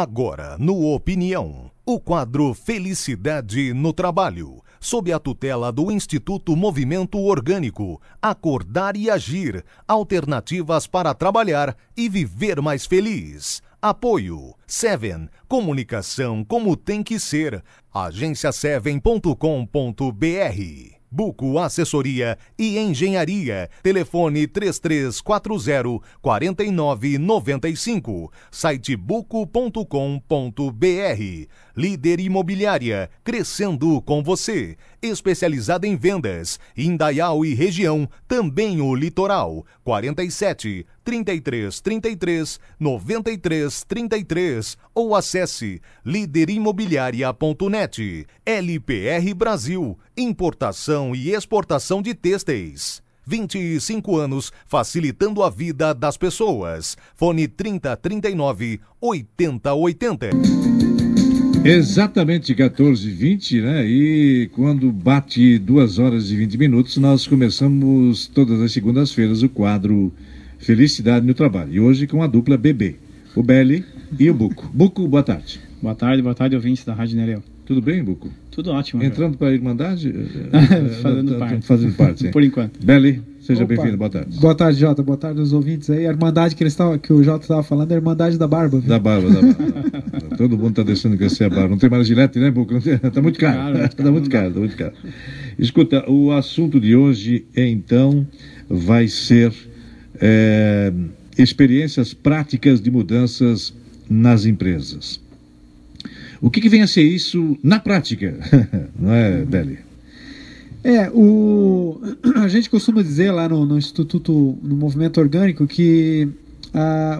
Agora, no Opinião, o quadro Felicidade no Trabalho, sob a tutela do Instituto Movimento Orgânico, Acordar e Agir, alternativas para trabalhar e viver mais feliz. Apoio Seven, comunicação como tem que ser. agenciaseven.com.br Buco Assessoria e Engenharia. Telefone 3340 4995. Site buco.com.br. Líder Imobiliária, crescendo com você. Especializada em vendas, Indaial e região, também o litoral. 47 33 33 93 33 ou acesse líderimobiliaria.net. LPR Brasil, importação e exportação de têxteis. 25 anos facilitando a vida das pessoas. Fone 3039 8080. Exatamente 14 20 né? E quando bate 2 horas e 20 minutos, nós começamos todas as segundas-feiras o quadro Felicidade no Trabalho. E hoje com a dupla BB, o Belly e o Buco. Buco, boa tarde. Boa tarde, boa tarde, ouvintes da Rádio Nereu. Tudo bem, Buco? Tudo ótimo. Entrando para a Irmandade? fazendo parte. Fazendo parte, sim. Por enquanto. Belly, seja bem-vindo, boa tarde. Boa tarde, Jota. Boa tarde aos ouvintes aí. A Irmandade que, eles tavam, que o Jota estava falando é a Irmandade da Barba. Viu? Da barba, da barba. Todo mundo está deixando crescer a barba. Não tem mais gilete, né, Buco? Está muito caro. Está muito caro, está muito caro. Escuta, o assunto de hoje, então, vai ser é, experiências práticas de mudanças nas empresas. O que, que, vem a ser isso na prática? Não é, Beli? É, o, a gente costuma dizer lá no, no Instituto, no Movimento Orgânico, que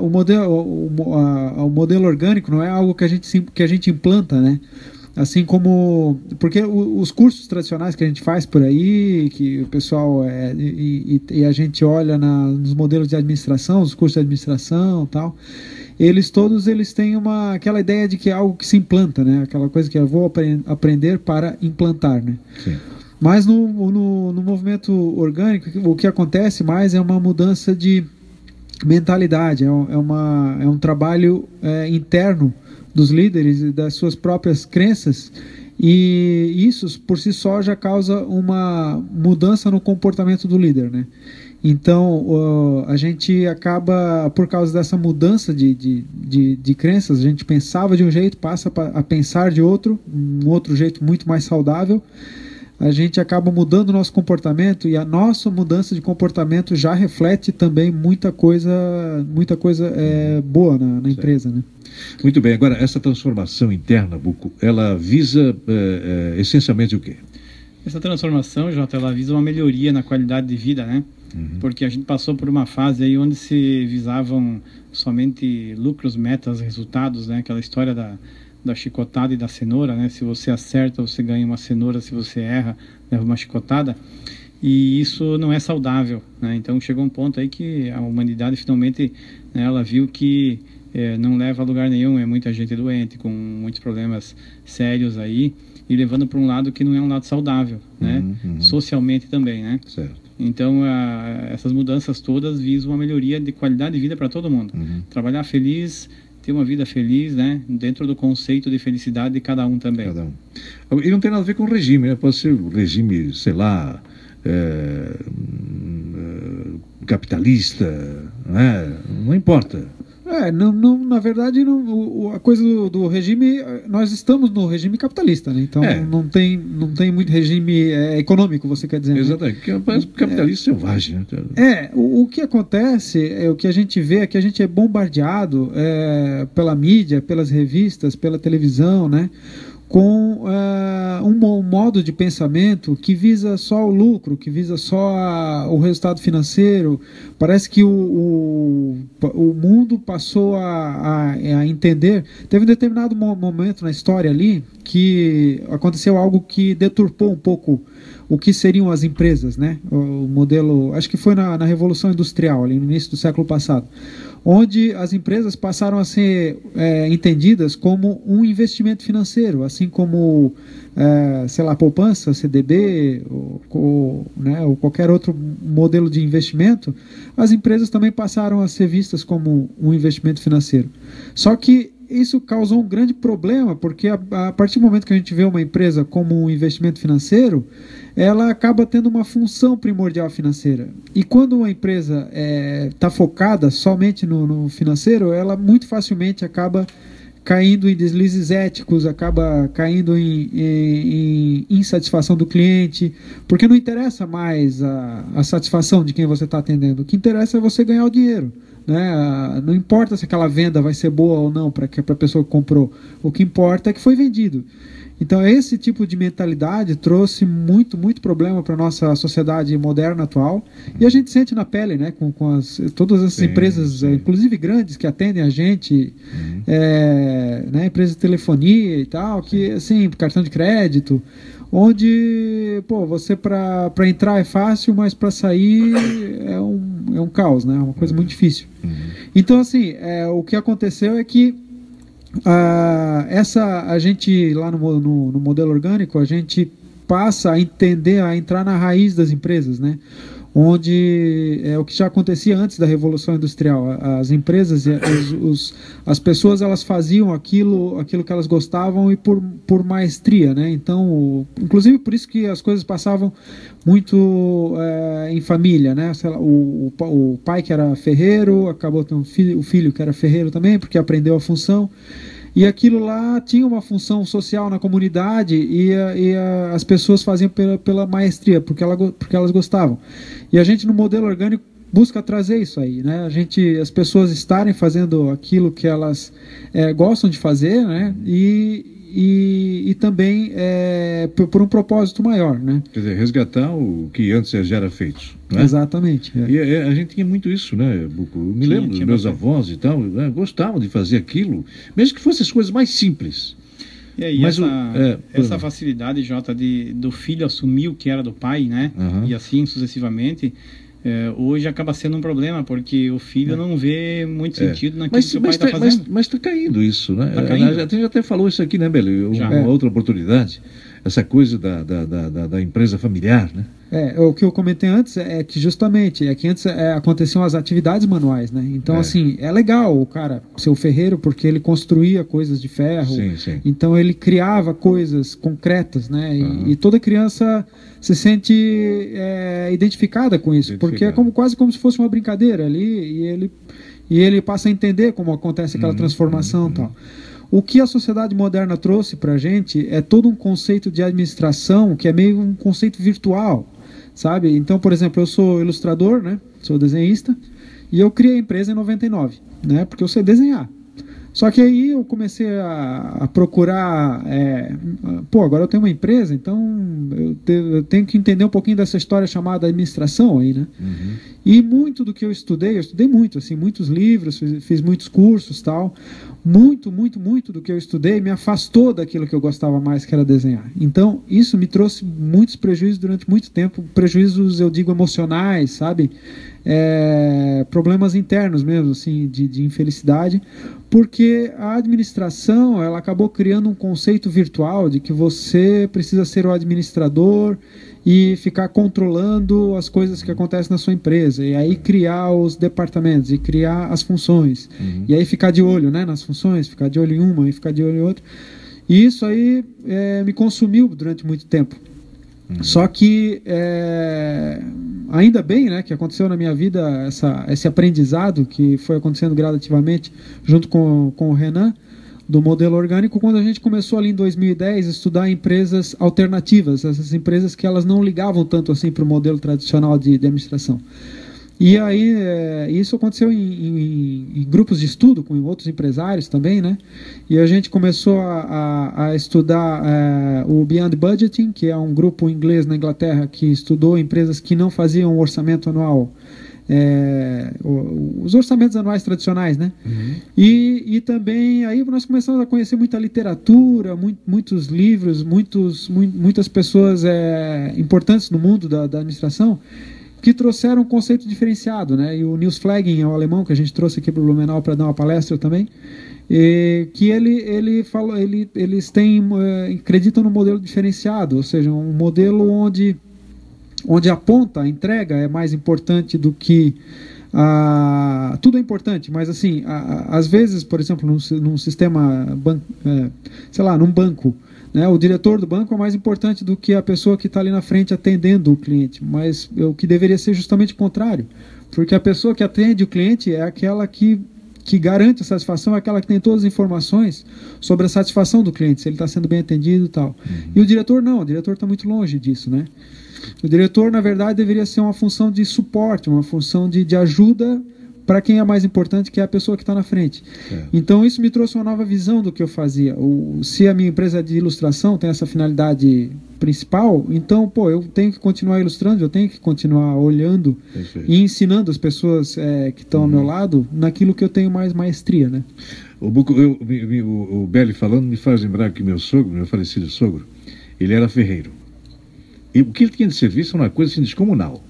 o, modelo, o, o modelo orgânico não é algo que a gente, que a gente implanta, né? Assim como. Porque os cursos tradicionais que a gente faz por aí, que o pessoal. É, e, e, a gente olha na, nos modelos de administração, os cursos de administração tal, eles todos eles têm uma, aquela ideia de que é algo que se implanta, né? Aquela coisa que eu vou apre aprender para implantar, né? Sim. Mas no, no, no movimento orgânico, o que acontece mais é uma mudança de mentalidade, é, é uma, é um trabalho é, interno dos líderes e das suas próprias crenças. E isso por si só já causa uma mudança no comportamento do líder, né? Então uh, a gente acaba, por causa dessa mudança de, de, de, de, crenças, a gente pensava de um jeito, passa a pensar de outro, um outro jeito muito mais saudável. A gente acaba mudando o nosso comportamento e a nossa mudança de comportamento já reflete também muita coisa, muita coisa é, boa na, na empresa, né? Muito bem, agora essa transformação interna, Buco, ela visa é, é, essencialmente o quê? Essa transformação, Jota, ela visa uma melhoria na qualidade de vida, né? Uhum. Porque a gente passou por uma fase aí onde se visavam somente lucros, metas, resultados, né? Aquela história da, da chicotada e da cenoura, né? Se você acerta, você ganha uma cenoura, se você erra, leva uma chicotada. E isso não é saudável, né? Então chegou um ponto aí que a humanidade finalmente né, ela viu que é, não leva a lugar nenhum, é muita gente doente, com muitos problemas sérios aí, e levando para um lado que não é um lado saudável, né? Uhum, uhum. Socialmente também, né? Certo. Então, a, essas mudanças todas visam uma melhoria de qualidade de vida para todo mundo. Uhum. Trabalhar feliz, ter uma vida feliz, né? Dentro do conceito de felicidade de cada um também. Cada um. E não tem nada a ver com regime, né? Pode ser regime, sei lá, é, capitalista, né? não importa. É, não, não, na verdade, não, a coisa do, do, regime, nós estamos no regime capitalista, né? Então é. não, tem, não tem muito regime é, econômico, você quer dizer. Né? Exatamente, né? capitalista é, selvagem. Né? É, o, o, que acontece, é o que a gente vê é que a gente é bombardeado é, pela mídia, pelas revistas, pela televisão, né? Com uh, um, modo de pensamento que visa só o lucro, que visa só a, o resultado financeiro. Parece que o, o, o mundo passou a, a, a, entender. Teve um determinado momento na história ali que aconteceu algo que deturpou um pouco o que seriam as empresas, né? O modelo, acho que foi na, na Revolução Industrial, ali no início do século passado onde as empresas passaram a ser é, entendidas como um investimento financeiro, assim como, é, sei lá, poupança, CDB, ou, ou, né, ou qualquer outro modelo de investimento, as empresas também passaram a ser vistas como um investimento financeiro. Só que isso causou um grande problema, porque a, a, partir do momento que a gente vê uma empresa como um investimento financeiro, ela acaba tendo uma função primordial financeira. E quando uma empresa está é, tá focada somente no, no financeiro, ela muito facilmente acaba caindo em deslizes éticos, acaba caindo em, em, em insatisfação do cliente, porque não interessa mais a, a satisfação de quem você está atendendo. O que interessa é você ganhar o dinheiro. Né? Não importa se aquela venda vai ser boa ou não para a pessoa que comprou. O que importa é que foi vendido. Então, esse tipo de mentalidade trouxe muito, muito problema para a nossa sociedade moderna atual. E a gente sente na pele, né? Com, com as, todas essas sim, empresas, sim. inclusive grandes, que atendem a gente, uhum. é, né, empresas de telefonia e tal, que, assim, cartão de crédito, onde, pô, você para entrar é fácil, mas para sair é um, é um caos, né? É uma coisa muito difícil. Uhum. Então, assim, é, o que aconteceu é que ah, essa a gente lá no, no, no, modelo orgânico a gente passa a entender a entrar na raiz das empresas né onde é o que já acontecia antes da revolução industrial. As empresas os, os, as pessoas elas faziam aquilo aquilo que elas gostavam e por, por maestria né? Então inclusive por isso que as coisas passavam muito é, em família né? Lá, o, o, pai que era ferreiro acabou tendo um filho, o filho que era ferreiro também porque aprendeu a função e aquilo lá tinha uma função social na comunidade e, e as pessoas faziam pela, pela maestria, porque, ela, porque elas gostavam. E a gente no modelo orgânico busca trazer isso aí, né? A gente, as pessoas estarem fazendo aquilo que elas é, gostam de fazer, né? E, e, e também é, por, por, um propósito maior, né? Quer dizer, resgatar o que antes já era feito. Né? Exatamente. É. E a, a, gente tinha muito isso, né, Buco? Eu me Sim, lembro dos meus bastante. avós e tal, né? gostavam de fazer aquilo, mesmo que fossem as coisas mais simples. E aí, Mas essa, o, é, essa facilidade, Jota, de, do filho assumir o que era do pai, né? Uhum. E assim sucessivamente, é, hoje acaba sendo um problema, porque o filho é. não vê muito é. sentido é. naquilo mas, que o pai está tá, fazendo. Mas está caindo isso, né? Tá caindo. A gente até falou isso aqui, né, Beli? Uma, uma outra oportunidade essa coisa da, da, da, da, empresa familiar, né? É, o que eu comentei antes é que justamente é que antes é, aconteciam as atividades manuais, né? Então, é. assim, é legal o cara ser o ferreiro porque ele construía coisas de ferro. Sim, sim. Então ele criava coisas concretas, né? E, uhum. e toda criança se sente é, identificada com isso, porque é como, quase como se fosse uma brincadeira ali e ele, e ele passa a entender como acontece aquela uhum, transformação uhum, e tal. O que a sociedade moderna trouxe para a gente é todo um conceito de administração que é meio um conceito virtual, sabe? Então, por exemplo, eu sou ilustrador, né? Sou desenhista e eu criei a empresa em 99, né? Porque eu sei desenhar. Só que aí eu comecei a, a procurar, é, pô, agora eu tenho uma empresa, então eu, te, eu, tenho que entender um pouquinho dessa história chamada administração aí, né? Uhum. E muito do que eu estudei, eu estudei muito, assim, muitos livros, fiz, fiz muitos cursos tal, muito, muito, muito do que eu estudei me afastou daquilo que eu gostava mais, que era desenhar. Então, isso me trouxe muitos prejuízos durante muito tempo, prejuízos, eu digo, emocionais, sabe? É, problemas internos mesmo, assim, de, de infelicidade, porque a administração ela acabou criando um conceito virtual de que você precisa ser o administrador e ficar controlando as coisas que acontecem na sua empresa e aí criar os departamentos e criar as funções uhum. e aí ficar de olho né, nas funções, ficar de olho em uma e ficar de olho em outra. E isso aí é, me consumiu durante muito tempo. Uhum. Só que é, ainda bem né, que aconteceu na minha vida essa, esse aprendizado que foi acontecendo gradativamente junto com, com o Renan do modelo orgânico quando a gente começou ali em 2010 a estudar empresas alternativas, essas empresas que elas não ligavam tanto assim para o modelo tradicional de, de administração. E aí, é, isso aconteceu em, em, em, grupos de estudo com outros empresários também, né? E a gente começou a, a, a estudar é, o Beyond Budgeting, que é um grupo inglês na Inglaterra que estudou empresas que não faziam orçamento anual é, os orçamentos anuais tradicionais, né? Uhum. E, e também aí nós começamos a conhecer muita literatura, muito, muitos livros, muitos, mu muitas pessoas é, importantes no mundo da, da, administração que trouxeram um conceito diferenciado, né? E o Nils Flagging é o alemão que a gente trouxe aqui para o Blumenau para dar uma palestra também. E, que ele, ele falou, ele, eles têm é, acreditam no modelo diferenciado, ou seja, um modelo onde onde a ponta, a entrega é mais importante do que Ah, tudo é importante, mas assim, às vezes, por exemplo, num, num sistema, ban é, sei lá, num banco, né, o diretor do banco é mais importante do que a pessoa que está ali na frente atendendo o cliente, mas o que deveria ser justamente o contrário, porque a pessoa que atende o cliente é aquela que que garante a satisfação é aquela que tem todas as informações sobre a satisfação do cliente, se ele está sendo bem atendido e tal. Uhum. E o diretor não, o diretor está muito longe disso, né? O diretor, na verdade, deveria ser uma função de suporte, uma função de, de ajuda para quem é mais importante, que é a pessoa que está na frente. É. Então, isso me trouxe uma nova visão do que eu fazia. O, se a minha empresa de ilustração tem essa finalidade principal, então, pô, eu tenho que continuar ilustrando, eu tenho que continuar olhando Perfeito. e ensinando as pessoas é, que estão uhum. ao meu uhum. lado naquilo que eu tenho mais maestria, né? O, Buco, eu, o, o Belli falando me faz lembrar que meu sogro, meu falecido sogro, ele era ferreiro. E o que ele tinha de serviço era uma coisa assim descomunal.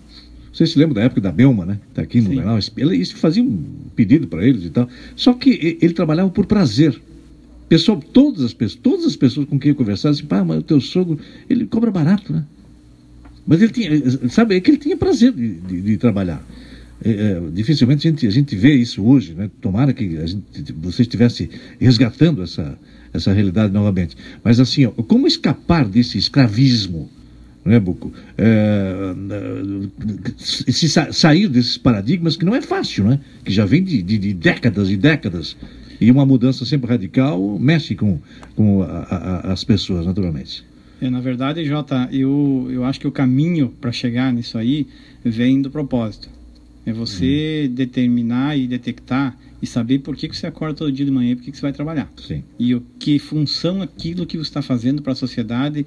Você se lembra da época da Belma, né? Está aqui no canal. Isso fazia um pedido para eles e tal. Só que ele trabalhava por prazer. Pessoal, todas as pessoas, todas as pessoas com quem eu conversava, assim, pá, mas o teu sogro, ele cobra barato, né? Mas ele tinha, sabe, é que ele tinha prazer de, de, de trabalhar. É, é, dificilmente a gente, a gente vê isso hoje, né? Tomara que a gente, você estivesse resgatando essa, essa realidade novamente. Mas assim, ó, como escapar desse escravismo né, Buco? É, se sa sair desses paradigmas que não é fácil, né? Que já vem de, de, de décadas e décadas. E uma mudança sempre radical mexe com, com a, a, as pessoas, naturalmente. É, na verdade, Jota, eu, eu acho que o caminho para chegar nisso aí vem do propósito. É você hum. determinar e detectar e saber por que, que você acorda todo dia de manhã e por que, que você vai trabalhar. Sim. E o que função aquilo que você está fazendo para a sociedade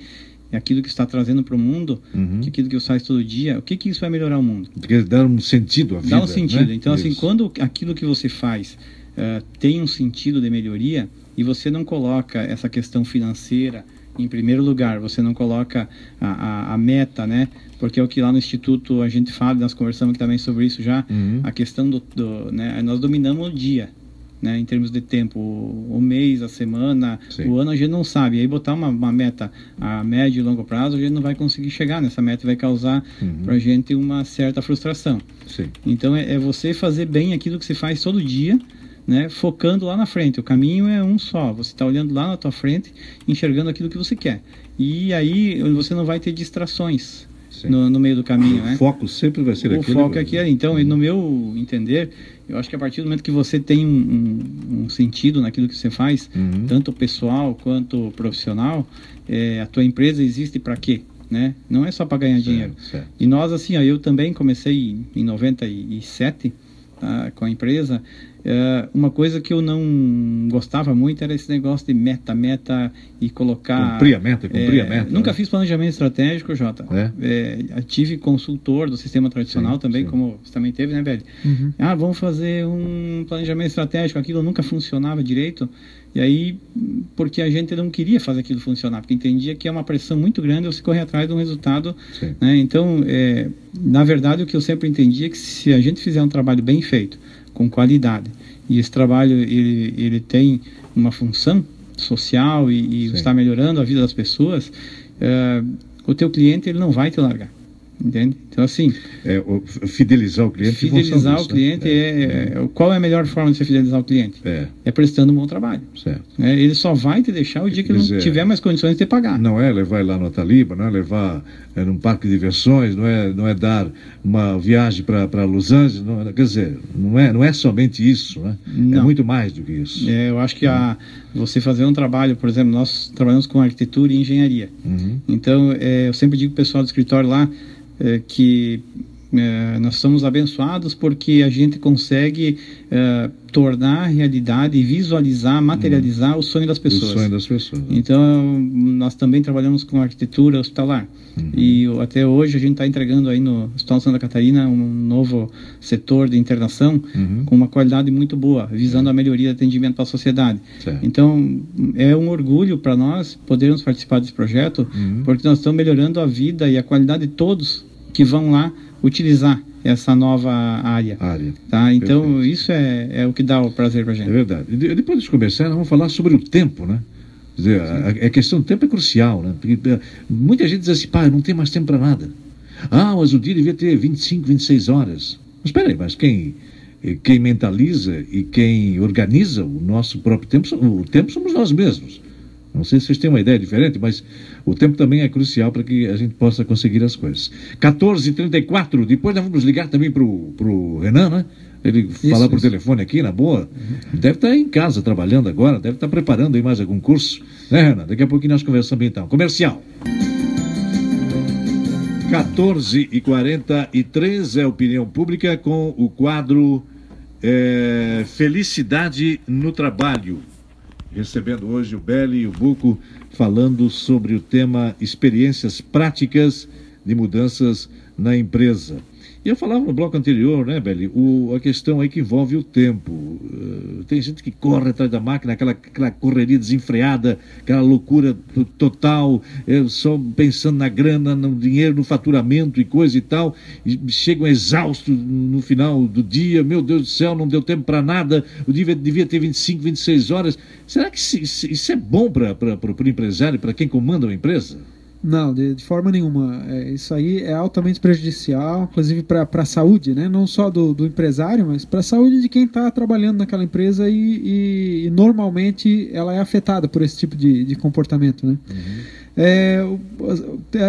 é aquilo que está trazendo para o mundo, uhum. que aquilo que você faz todo dia, o que que isso vai melhorar o mundo? Porque dá um sentido à vida. Dá um sentido. Né? Então, assim, isso. assim, quando aquilo que você faz uh, tem um sentido de melhoria e você não coloca essa questão financeira em primeiro lugar, você não coloca a, a, a meta, né? Porque é o que lá no Instituto a gente fala, nós conversamos também sobre isso já, uhum. a questão do, do né? Nós dominamos o dia né, em termos de tempo, o, o mês, a semana, Sim. o ano a gente não sabe. E aí botar uma, uma, meta a médio e longo prazo, a gente não vai conseguir chegar nessa meta e vai causar uhum. para a gente uma certa frustração. Sim. Então é, é, você fazer bem aquilo que você faz todo dia, né, focando lá na frente. O caminho é um só. Você está olhando lá na tua frente, enxergando aquilo que você quer. E aí você não vai ter distrações. No, no, meio do caminho, o né? foco sempre vai ser o aquele. O foco é aqui, então, uhum. no meu entender, eu acho que a partir do momento que você tem um, um, um sentido naquilo que você faz, uhum. tanto pessoal quanto profissional, é, a tua empresa existe para quê? Né? Não é só para ganhar certo, dinheiro. Certo. E nós, assim, ó, eu também comecei em 97 tá, com a empresa é, uma coisa que eu não gostava muito era esse negócio de meta, meta e colocar. Cumprir a meta, cumprir é, a meta. Nunca né? fiz planejamento estratégico, Jota. É? é tive consultor do sistema tradicional sim, também, sim. como você também teve, né, velho? Uhum. Ah, vamos fazer um planejamento estratégico. Aquilo nunca funcionava direito. E aí, porque a gente não queria fazer aquilo funcionar, porque entendia que é uma pressão muito grande você correr atrás de um resultado. Né? Então, é, na verdade, o que eu sempre entendi é que se a gente fizer um trabalho bem feito, com qualidade. E esse trabalho ele, ele tem uma função social e, e está melhorando a vida das pessoas. Uh, o teu cliente ele não vai te largar. Entende? Então, assim. É, fidelizar o cliente. Fidelizar o né? cliente é, é, é, Qual é a melhor forma de você fidelizar o cliente? É, é prestando um bom trabalho. Certo. É, ele só vai te deixar o dia que ele não tiver mais condições de te pagar. Não é levar lá no Taliba, não é levar é, num parque de diversões, não é, não é dar uma viagem para Los Angeles. Não, quer dizer, não é, não é somente isso. Né? É muito mais do que isso. É, eu acho que a, você fazer um trabalho, por exemplo, nós trabalhamos com arquitetura e engenharia. Uhum. Então, é, eu sempre digo para o pessoal do escritório lá é, que é, nós somos abençoados porque a gente consegue é, tornar realidade e visualizar, materializar uhum. o sonho das pessoas. O sonho das pessoas. Então, nós também trabalhamos com arquitetura hospitalar. Uhum. E até hoje a gente está entregando aí no Hospital Santa Catarina um novo setor de internação uhum. com uma qualidade muito boa, visando a melhoria do atendimento para a sociedade. Certo. Então, é um orgulho para nós podermos participar desse projeto, uhum. porque nós estamos melhorando a vida e a qualidade de todos que vão lá utilizar essa nova área. área. Tá? Então, Perfeito. isso é, é o que dá o prazer para a gente. É verdade. E depois de começar, nós vamos falar sobre o tempo, né? Quer dizer, a, a, questão do tempo é crucial, né? Porque eh, muita gente diz assim, pá, não tem mais tempo para nada. Ah, mas o dia devia ter 25, 26 horas. Espera aí, mas quem, quem mentaliza e quem organiza o nosso próprio tempo, o tempo somos nós mesmos. Não sei se vocês têm uma ideia diferente, mas o tempo também é crucial para que a gente possa conseguir as coisas. 14h34, depois nós vamos ligar também para o Renan, né? Ele isso, falar por isso. telefone aqui, na boa. Uhum. Deve estar em casa trabalhando agora, deve estar preparando aí mais algum curso. Né, Renan? Daqui a pouquinho nós conversamos então. Comercial. 14 e 43 é opinião pública com o quadro é, Felicidade no Trabalho. Recebendo hoje o Beli e o Buco falando sobre o tema experiências práticas de mudanças na empresa. E eu falava no bloco anterior, né, Beli, o, a questão aí que envolve o tempo. Uh, tem gente que corre atrás da máquina, aquela, aquela correria desenfreada, aquela loucura total, é, só pensando na grana, no dinheiro, no faturamento e coisa e tal, e chegam exaustos no final do dia, meu Deus do céu, não deu tempo para nada, o dia devia ter 25, 26 horas. Será que isso é bom para o empresário, para quem comanda uma empresa? Não, de, de forma nenhuma. É, isso aí é altamente prejudicial, inclusive para a saúde, né? não só do, do empresário, mas para a saúde de quem está trabalhando naquela empresa e, e, e, normalmente ela é afetada por esse tipo de, de comportamento. Né? Uhum. É,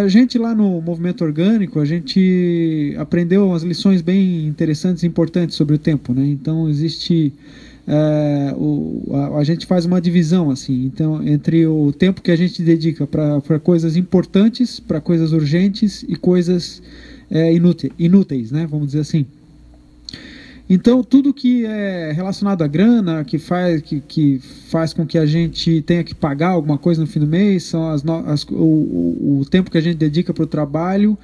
a gente lá no movimento orgânico, a gente aprendeu umas lições bem interessantes e importantes sobre o tempo. Né? Então, existe é, o, a, a, gente faz uma divisão assim. Então entre o tempo que a gente dedica para coisas importantes para coisas urgentes e coisas é, inúteis, inúteis né? Vamos dizer assim. Então tudo que é relacionado à grana que faz que, que faz com que a gente tenha que pagar alguma coisa no fim do mês são as, as o, o, o tempo que a gente dedica para o trabalho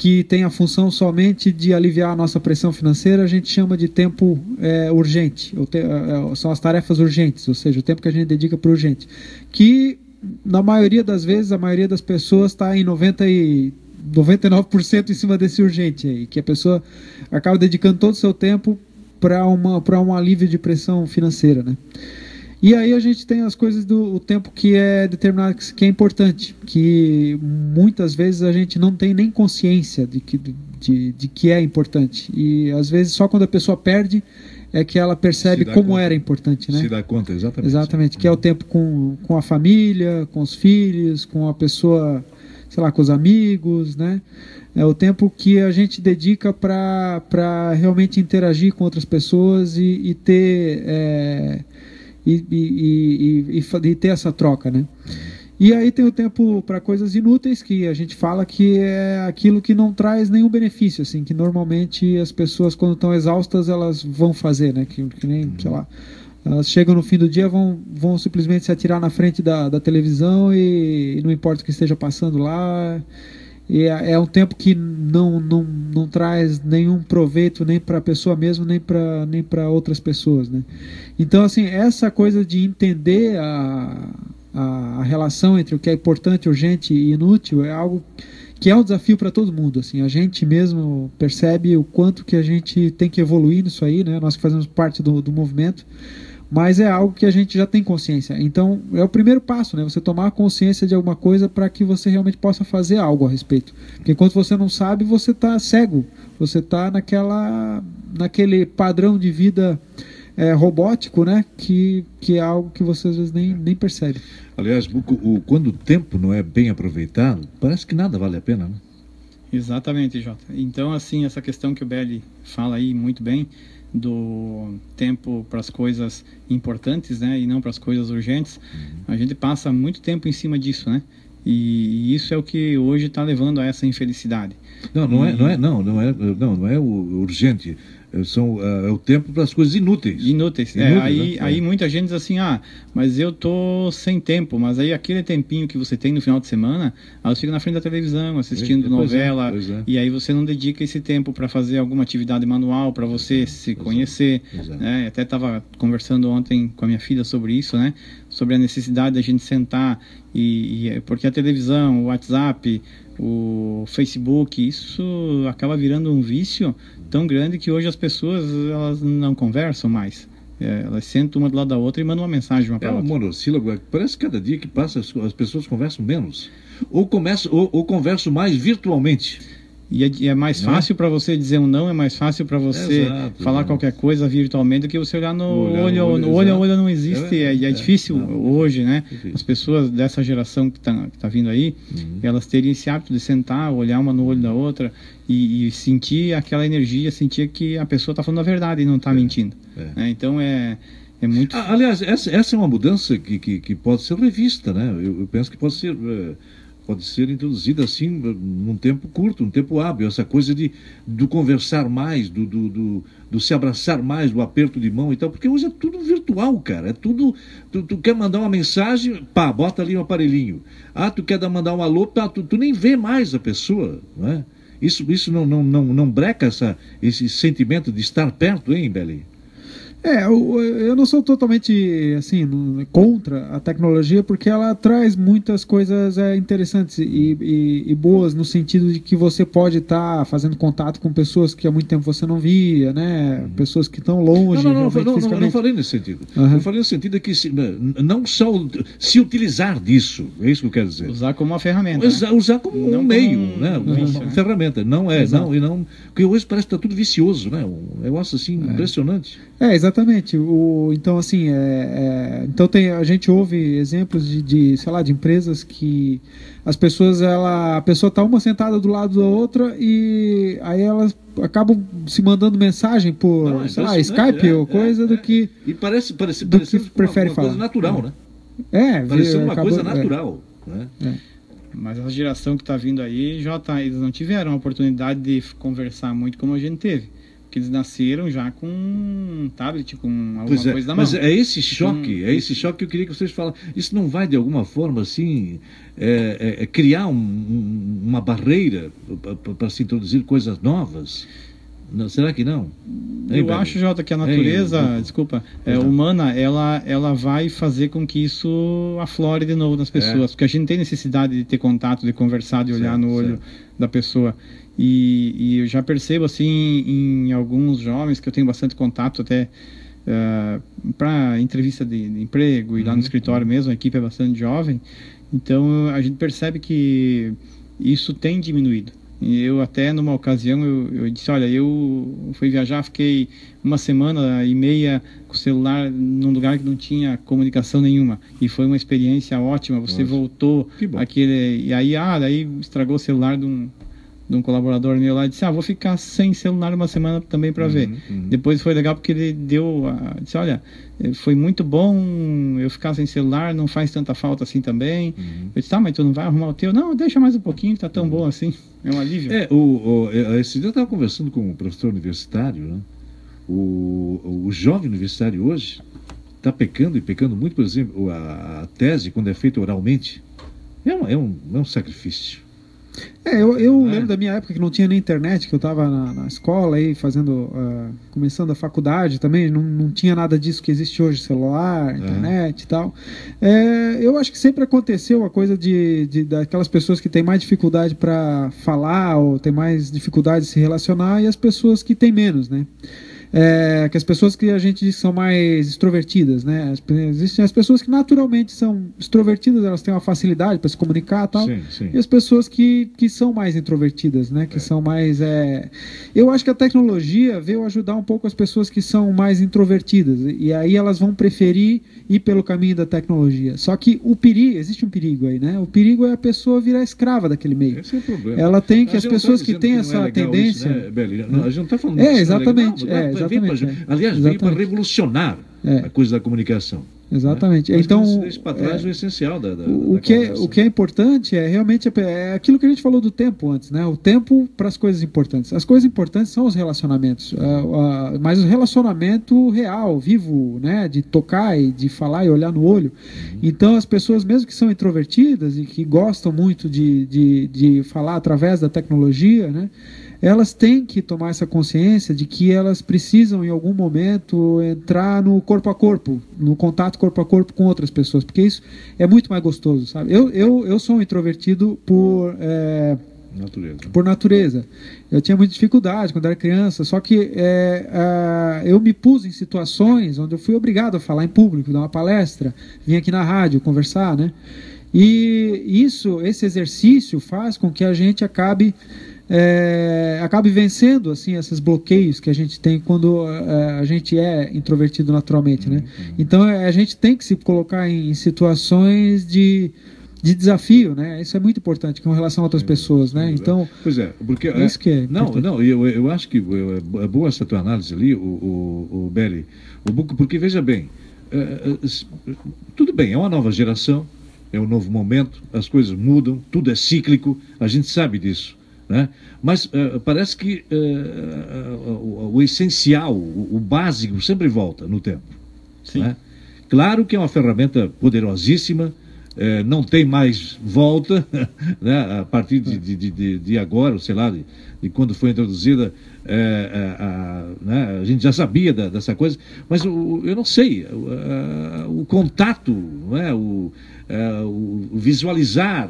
que tem a função somente de aliviar a nossa pressão financeira, a gente chama de tempo é, urgente, te, é, é, são as tarefas urgentes, ou seja, o tempo que a gente dedica para urgente, que na maioria das vezes, a maioria das pessoas está em 90 e 99% em cima desse urgente aí, que a pessoa acaba dedicando todo o seu tempo para um alívio de pressão financeira, né? E aí a gente tem as coisas do tempo que é determinado, que é importante, que muitas vezes a gente não tem nem consciência de que, de, de que é importante. E às vezes só quando a pessoa perde é que ela percebe como conta. era importante, né? Se dá conta, exatamente. Exatamente, que é o tempo com, com a família, com os filhos, com a pessoa, sei lá, com os amigos, né? É o tempo que a gente dedica para realmente interagir com outras pessoas e, e ter... É, e, e, e, e ter essa troca, né? E aí tem o tempo para coisas inúteis que a gente fala que é aquilo que não traz nenhum benefício, assim, que normalmente as pessoas quando estão exaustas elas vão fazer, né? Que, que nem, sei lá, elas chegam no fim do dia vão vão simplesmente se atirar na frente da, da televisão e, e não importa o que esteja passando lá e é, é, um tempo que não, não, não traz nenhum proveito nem para a pessoa mesmo, nem para nem outras pessoas. Né? Então, assim, essa coisa de entender a, a, a, relação entre o que é importante, urgente e inútil é algo que é um desafio para todo mundo. Assim, a gente mesmo percebe o quanto que a gente tem que evoluir nisso aí, né? nós que fazemos parte do, do movimento mas é algo que a gente já tem consciência. Então, é o primeiro passo, né? Você tomar consciência de alguma coisa para que você realmente possa fazer algo a respeito. Porque enquanto você não sabe, você está cego. Você está naquela, naquele padrão de vida é, robótico, né? Que, que é algo que você às vezes nem, nem percebe. Aliás, o, o, quando o tempo não é bem aproveitado, parece que nada vale a pena, né? Exatamente, Jota. Então, assim, essa questão que o Belli fala aí muito bem, do tempo para as coisas importantes, né, e não para as coisas urgentes, uhum. a gente passa muito tempo em cima disso, né? E, isso é o que hoje está levando a essa infelicidade. Não, não é, não é, não, não é, não, não é o urgente. É, são, uh, é o tempo para as coisas inúteis. Inúteis. É, inúteis aí, né? aí é. muita gente diz assim, ah, mas eu tô sem tempo, mas aí aquele tempinho que você tem no final de semana, aí você fica na frente da televisão, assistindo novela, e aí você não dedica esse tempo para fazer alguma atividade manual, para você se conhecer. Né? Até estava conversando ontem com a minha filha sobre isso, né? Sobre a necessidade da gente sentar e, e porque a televisão, o WhatsApp, o Facebook, isso acaba virando um vício tão grande que hoje as pessoas elas não conversam mais. É, elas sentam uma do lado da outra e mandam uma mensagem uma para é outra. É um monossílabo. Parece que cada dia que passa as, as pessoas conversam menos. Ou, começam, ou, ou conversam mais virtualmente. E é, é mais né? fácil para você dizer um não, é mais fácil para você exato, falar qualquer coisa virtualmente do que você olhar no olhar olho. No olho, no olho a olho não existe, é, é, é difícil não, hoje, né? Difícil. As pessoas dessa geração que está tá vindo aí, uhum. elas terem esse hábito de sentar, olhar uma no olho da outra e, e sentir aquela energia, sentir que a pessoa está falando a verdade e não está é, mentindo. É. Né? Então é. É muito... Ah, aliás, essa, essa, é uma mudança que, que, que, pode ser revista, né? Eu, eu penso que pode ser uh, pode ser introduzida assim num tempo curto, num tempo hábil, essa coisa de do conversar mais, do, do, do, do, se abraçar mais, do aperto de mão e tal, porque hoje é tudo virtual, cara, é tudo, tu, tu quer mandar uma mensagem, pá, bota ali um aparelhinho, ah, tu quer mandar um alô, pá, tu, tu nem vê mais a pessoa, não é? Isso, isso não, não, não, não breca essa, esse sentimento de estar perto, hein, Beli? É, eu, eu não sou totalmente assim contra a tecnologia porque ela traz muitas coisas é, interessantes e, e, e, boas no sentido de que você pode estar tá fazendo contato com pessoas que há muito tempo você não via, né? Uhum. Pessoas que estão longe. Não, não, não, não, não, não falei nesse sentido. Uhum. Eu falei no sentido de que se, não só se utilizar disso, é isso que eu quero dizer. Usar como uma ferramenta. Usar, né? usar como não um meio, um, né? Um uma né? ferramenta. Não é, Exato. não, e não. Porque hoje parece que está tudo vicioso, né? Um negócio assim é. impressionante. É, exatamente. O, então, assim, é, é, então tem, a gente ouve exemplos de, de, sei lá, de empresas que as pessoas, ela, a pessoa está uma sentada do lado da outra e aí elas acabam se mandando mensagem por, Não, sei lá, Skype é, ou coisa do é. que... E parece, parece, do parece que prefere uma, uma falar. coisa natural, né? É, parece uma acabou, coisa natural, né? Mas a geração que está vindo aí, já tá, eles não tiveram a oportunidade de conversar muito como a gente teve que eles nasceram já com um tablet, com alguma é, coisa na mão. Mas é esse choque, é esse choque que eu queria que vocês falassem. Isso não vai, de alguma forma, assim, é, é, é criar um, um, uma barreira para se introduzir coisas novas? Não, será que não? eu acho, Jota, que a natureza, desculpa, é, humana, ela, ela vai fazer com que isso aflore de novo nas é. pessoas. Porque a gente tem necessidade de ter contato, de conversar, de olhar certo, no olho certo. da pessoa. E, e, eu já percebo assim em alguns jovens que eu tenho bastante contato até uh, eh, para entrevista de, de, emprego e uhum. lá no uhum. escritório mesmo, a equipe é bastante jovem. Então a gente percebe que isso tem diminuído. E eu até numa ocasião eu, eu, disse, olha, eu fui viajar, fiquei uma semana e meia com o celular num lugar que não tinha comunicação nenhuma e foi uma experiência ótima. Você Nossa. voltou aquele e aí ah, daí estragou o celular de um de um colaborador meu lá e disse: Ah, vou ficar sem celular uma semana também para uhum, ver. Uhum. Depois foi legal porque ele deu. Uh, disse: Olha, foi muito bom eu ficar sem celular, não faz tanta falta assim também. Uhum. Eu disse: Tá, mas tu não vai arrumar o teu? Não, deixa mais um pouquinho, tá tão bom assim. É um alívio. É, o, o, eh, esse dia eu estava conversando com um professor universitário, né? O, o jovem universitário hoje está pecando e pecando muito, por exemplo, a, a tese, quando é feita oralmente, é um, é um, é um sacrifício. É, eu, eu é. lembro da minha época que não tinha nem internet, que eu estava na, na, escola aí, fazendo, uh, começando a faculdade também, não, não tinha nada disso que existe hoje, celular, é. internet é. e tal. É, eu acho que sempre aconteceu a coisa de, de daquelas pessoas que têm mais dificuldade para falar ou têm mais dificuldade de se relacionar e as pessoas que têm menos, né? É, que as pessoas que a gente diz que são mais extrovertidas, né? Existem as pessoas que naturalmente são extrovertidas, elas têm uma facilidade para se comunicar e tal. Sim, sim. E as pessoas que, que são mais introvertidas, né? Que é. são mais. É... Eu acho que a tecnologia veio ajudar um pouco as pessoas que são mais introvertidas. E aí elas vão preferir ir pelo caminho da tecnologia. Só que o perigo, existe um perigo aí, né? O perigo é a pessoa virar escrava daquele meio. Esse é o problema. Ela tem que, as tá pessoas que têm essa é tendência. Isso, né? Não, a gente não está falando É, exatamente. Não, é, exatamente pra, é. Aliás, veio para revolucionar é. a coisa da comunicação. Exatamente. Né? Então, para trás é, o essencial da, da, o, da que é, o que é importante é realmente é, é aquilo que a gente falou do tempo antes, né? O tempo para as coisas importantes. As coisas importantes são os relacionamentos, uh, uh, mas o relacionamento real, vivo, né? De tocar e de falar e olhar no olho. Uhum. Então, as pessoas, mesmo que são introvertidas e que gostam muito de, de, de falar através da tecnologia, né? Elas têm que tomar essa consciência de que elas precisam, em algum momento, entrar no corpo a corpo, no contato corpo a corpo com outras pessoas, porque isso é muito mais gostoso, sabe? Eu, eu, eu sou um introvertido por. É, natureza. Por natureza. Eu tinha muita dificuldade quando era criança, só que é, é, eu me pus em situações onde eu fui obrigado a falar em público, dar uma palestra, vir aqui na rádio conversar, né? E isso, esse exercício faz com que a gente acabe é, acabe vencendo assim esses bloqueios que a gente tem quando é, a gente é introvertido naturalmente, né? Uhum. Então é, a gente tem que se colocar em situações de de desafio, né? Isso é muito importante com relação a outras pessoas, né? Então, pois é, porque é isso que é não, importante. não, eu, eu acho que é boa essa tua análise ali, o, o, o Belly, o porque veja bem, é, é, tudo bem, é uma nova geração, é um novo momento, as coisas mudam, tudo é cíclico, a gente sabe disso. Né? Mas uh, parece que uh, o, o, essencial, o, o, básico, sempre volta no tempo. Né? Claro que é uma ferramenta poderosíssima, não tem mais volta, né? a partir de, de, de, de, agora, sei lá, de, quando foi introduzida, a, né? a, gente já sabia da, dessa coisa, mas o, eu não sei, o, contato, não é? o, o visualizar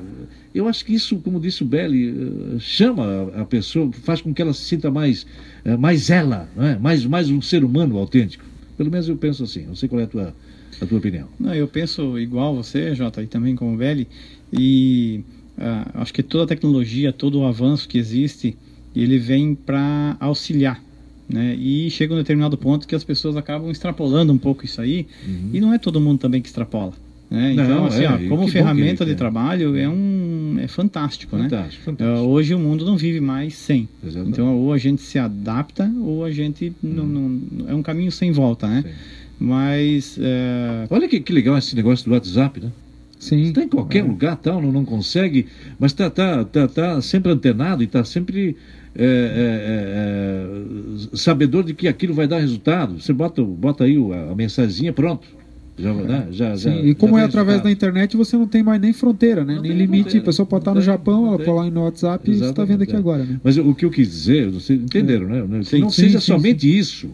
eu acho que isso, como disse o Belli, eh, chama a pessoa, faz com que ela se sinta mais, eh, mais ela, é? mais, mais um ser humano autêntico. Pelo menos eu penso assim. Não sei qual é a tua, a tua opinião. Não, eu penso igual você, Jota, e também como o Belli. E uh, acho que toda a tecnologia, todo o avanço que existe, ele vem para auxiliar. Né? E chega um determinado ponto que as pessoas acabam extrapolando um pouco isso aí. Uhum. E não é todo mundo também que extrapola. Né? Então, Não, assim, é, ó, como ferramenta de trabalho é um é fantástico, né? fantástico, né? Fantástico. Hoje o mundo não vive mais sem. Exatamente. Então, ou a gente se adapta ou a gente hum. não, não, é um caminho sem volta, né? Sim. Mas uh... olha que, que legal esse negócio do WhatsApp, né? Sim. Está em qualquer é. lugar, tal, não, não consegue, mas está tá, tá, tá sempre antenado e está sempre é, é, é, sabedor de que aquilo vai dar resultado. Você bota, bota aí a, a mensagenzinha, pronto já, né? já, já, e como é através da internet, você não tem mais nem fronteira, né? nem limite. Fronteira. A pessoa pode estar no Japão, ela pode lá no WhatsApp e você está vendo aqui é. agora. Né? Mas o que eu quis dizer, vocês entenderam, é. né? Sim, não sim, seja sim, somente isso.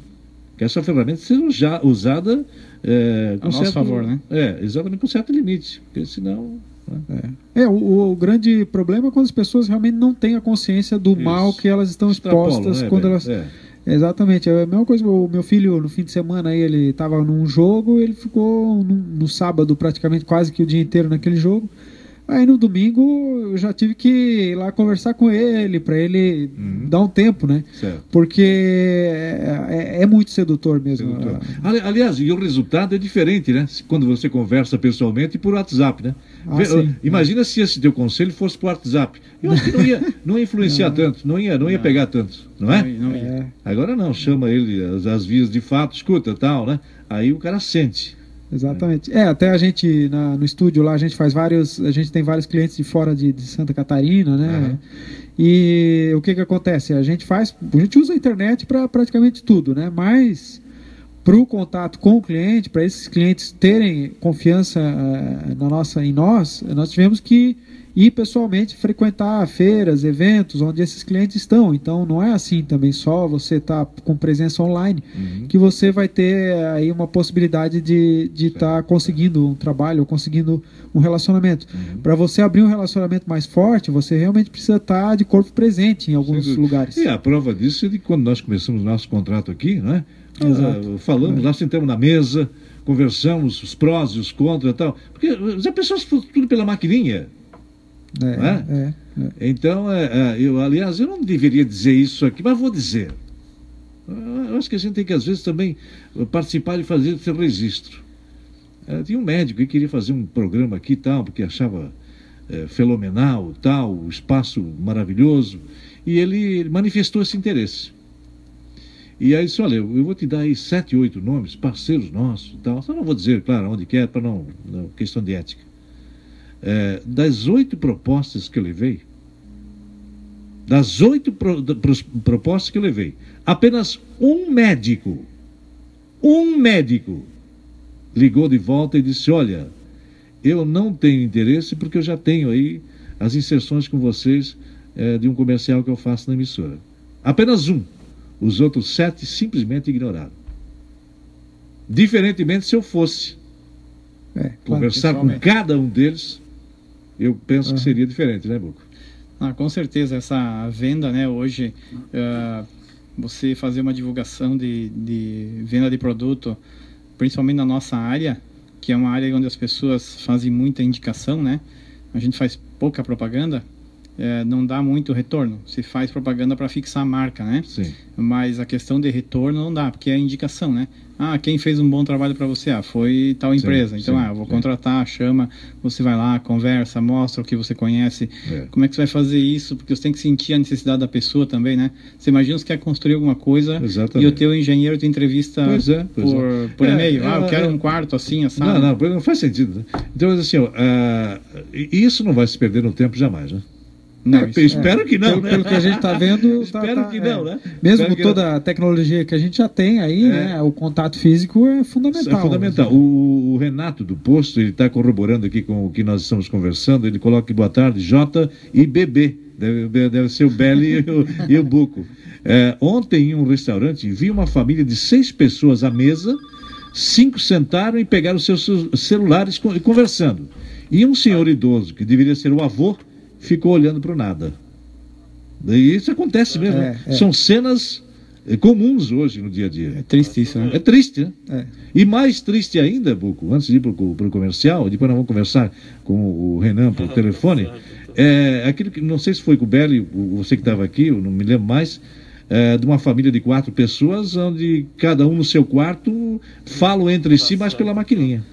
Que essa ferramenta seja usada é, com a certo, favor, né? É, exatamente com certo limite. Porque senão. Né? É, é o, o, grande problema é quando as pessoas realmente não têm a consciência do isso. mal que elas estão expostas né, quando elas. É. Exatamente, é a mesma coisa. O meu filho, no fim de semana, aí, ele estava num jogo, ele ficou no, no, sábado praticamente quase que o dia inteiro naquele jogo. Aí no domingo eu já tive que ir lá conversar com ele, para ele uhum. dar um tempo, né? Certo. Porque é, é, é, muito sedutor mesmo. Sedutor. Aliás, e o resultado é diferente, né? Quando você conversa pessoalmente e por WhatsApp, né? Ah, Imagina se esse teu conselho fosse por WhatsApp. Eu acho que não ia, não ia influenciar não. tanto, não ia, não ia pegar tanto, não é? Não, não ia. Agora não, chama ele as, as vias de fato, escuta tal, né? Aí o cara sente. Exatamente. É, até a gente na, no estúdio lá, a gente faz vários. A gente tem vários clientes de fora de, de Santa Catarina, né? Uhum. E o que que acontece? A gente faz. A gente usa a internet para praticamente tudo, né? Mas para o contato com o cliente, para esses clientes terem confiança uh, na nossa, em nós, nós tivemos que ir pessoalmente frequentar feiras, eventos onde esses clientes estão. Então não é assim também só você estar tá com presença online uhum. que você vai ter aí uma possibilidade de estar tá conseguindo um trabalho ou conseguindo um relacionamento. Uhum. Para você abrir um relacionamento mais forte, você realmente precisa estar tá de corpo presente em alguns lugares. E a prova disso é de quando nós começamos o nosso contrato aqui, né? Uh, falamos, é. nós sentamos na mesa, conversamos os prós e os contras e tal. Porque as pessoas tudo pela maquininha. É, é? é, então, é, é, eu, aliás, eu não deveria dizer isso aqui, mas vou dizer. Eu acho que a gente tem que, às vezes, também participar de fazer esse registro. É, tinha um médico que queria fazer um programa aqui e tal, porque achava é, fenomenal tal, o espaço maravilhoso, e ele manifestou esse interesse. E aí disse, olha, eu vou te dar aí sete, oito nomes, parceiros nossos e tal. Só não vou dizer, claro, onde quer, para não, não, questão de ética. É, das oito propostas que eu levei, das oito pro, propostas que eu levei, apenas um médico, um médico, ligou de volta e disse: Olha, eu não tenho interesse porque eu já tenho aí as inserções com vocês é, de um comercial que eu faço na emissora. Apenas um. Os outros sete simplesmente ignoraram. Diferentemente se eu fosse é, conversar com cada um deles eu penso uhum. que seria diferente, né, Buco? Ah, com certeza, essa venda, né, hoje, uh, você fazer uma divulgação de, de venda de produto, principalmente na nossa área, que é uma área onde as pessoas fazem muita indicação, né? A gente faz pouca propaganda, é, não dá muito retorno. Se faz propaganda para fixar a marca, né? Sim. Mas a questão de retorno não dá, porque é indicação, né? Ah, quem fez um bom trabalho para você? Ah, foi tal empresa. Sim, então, sim, ah, eu vou contratar, chama, você vai lá, conversa, mostra o que você conhece. É. Como é que você vai fazer isso? Porque você tem que sentir a necessidade da pessoa também, né? Você imagina você quer construir alguma coisa Exatamente. e o teu engenheiro te entrevista Pois é, pois por, é. por É, e-mail. ah, eu é, quero é. um quarto assim, assado. Não, não, não faz sentido. Né? Então, assim, ó, e isso não vai se perder no tempo jamais, né? Não, É, espero que não, pelo, né? pelo que a gente está vendo, tá- Espero tá- que é. não, né? Mesmo Espero toda a tecnologia que a gente já tem aí, É. né, o contato físico é fundamental. É fundamental. O, o Renato do Posto, ele está corroborando aqui com o que nós estamos conversando. Ele coloca aqui boa tarde, J e BB. Deve, deve ser o Belly e o, e o Buco. É, ontem, em um restaurante, vi uma família de seis pessoas à mesa, cinco sentaram e pegaram seus celulares con- conversando. E um senhor idoso, que deveria ser o avô, ficou olhando para o nada. E isso acontece mesmo. É, né? é. São cenas eh, comuns hoje no dia a dia. É triste isso, né? É triste, né? É. E mais triste ainda, Buco, antes de ir para o comercial, depois nós vamos conversar com o Renan por telefone, é aquilo que, não sei se foi com o Belli, o- você que estava aqui, eu não me lembro mais, é, de uma família de quatro pessoas, onde cada um no seu quarto falam entre si, mas pela maquininha.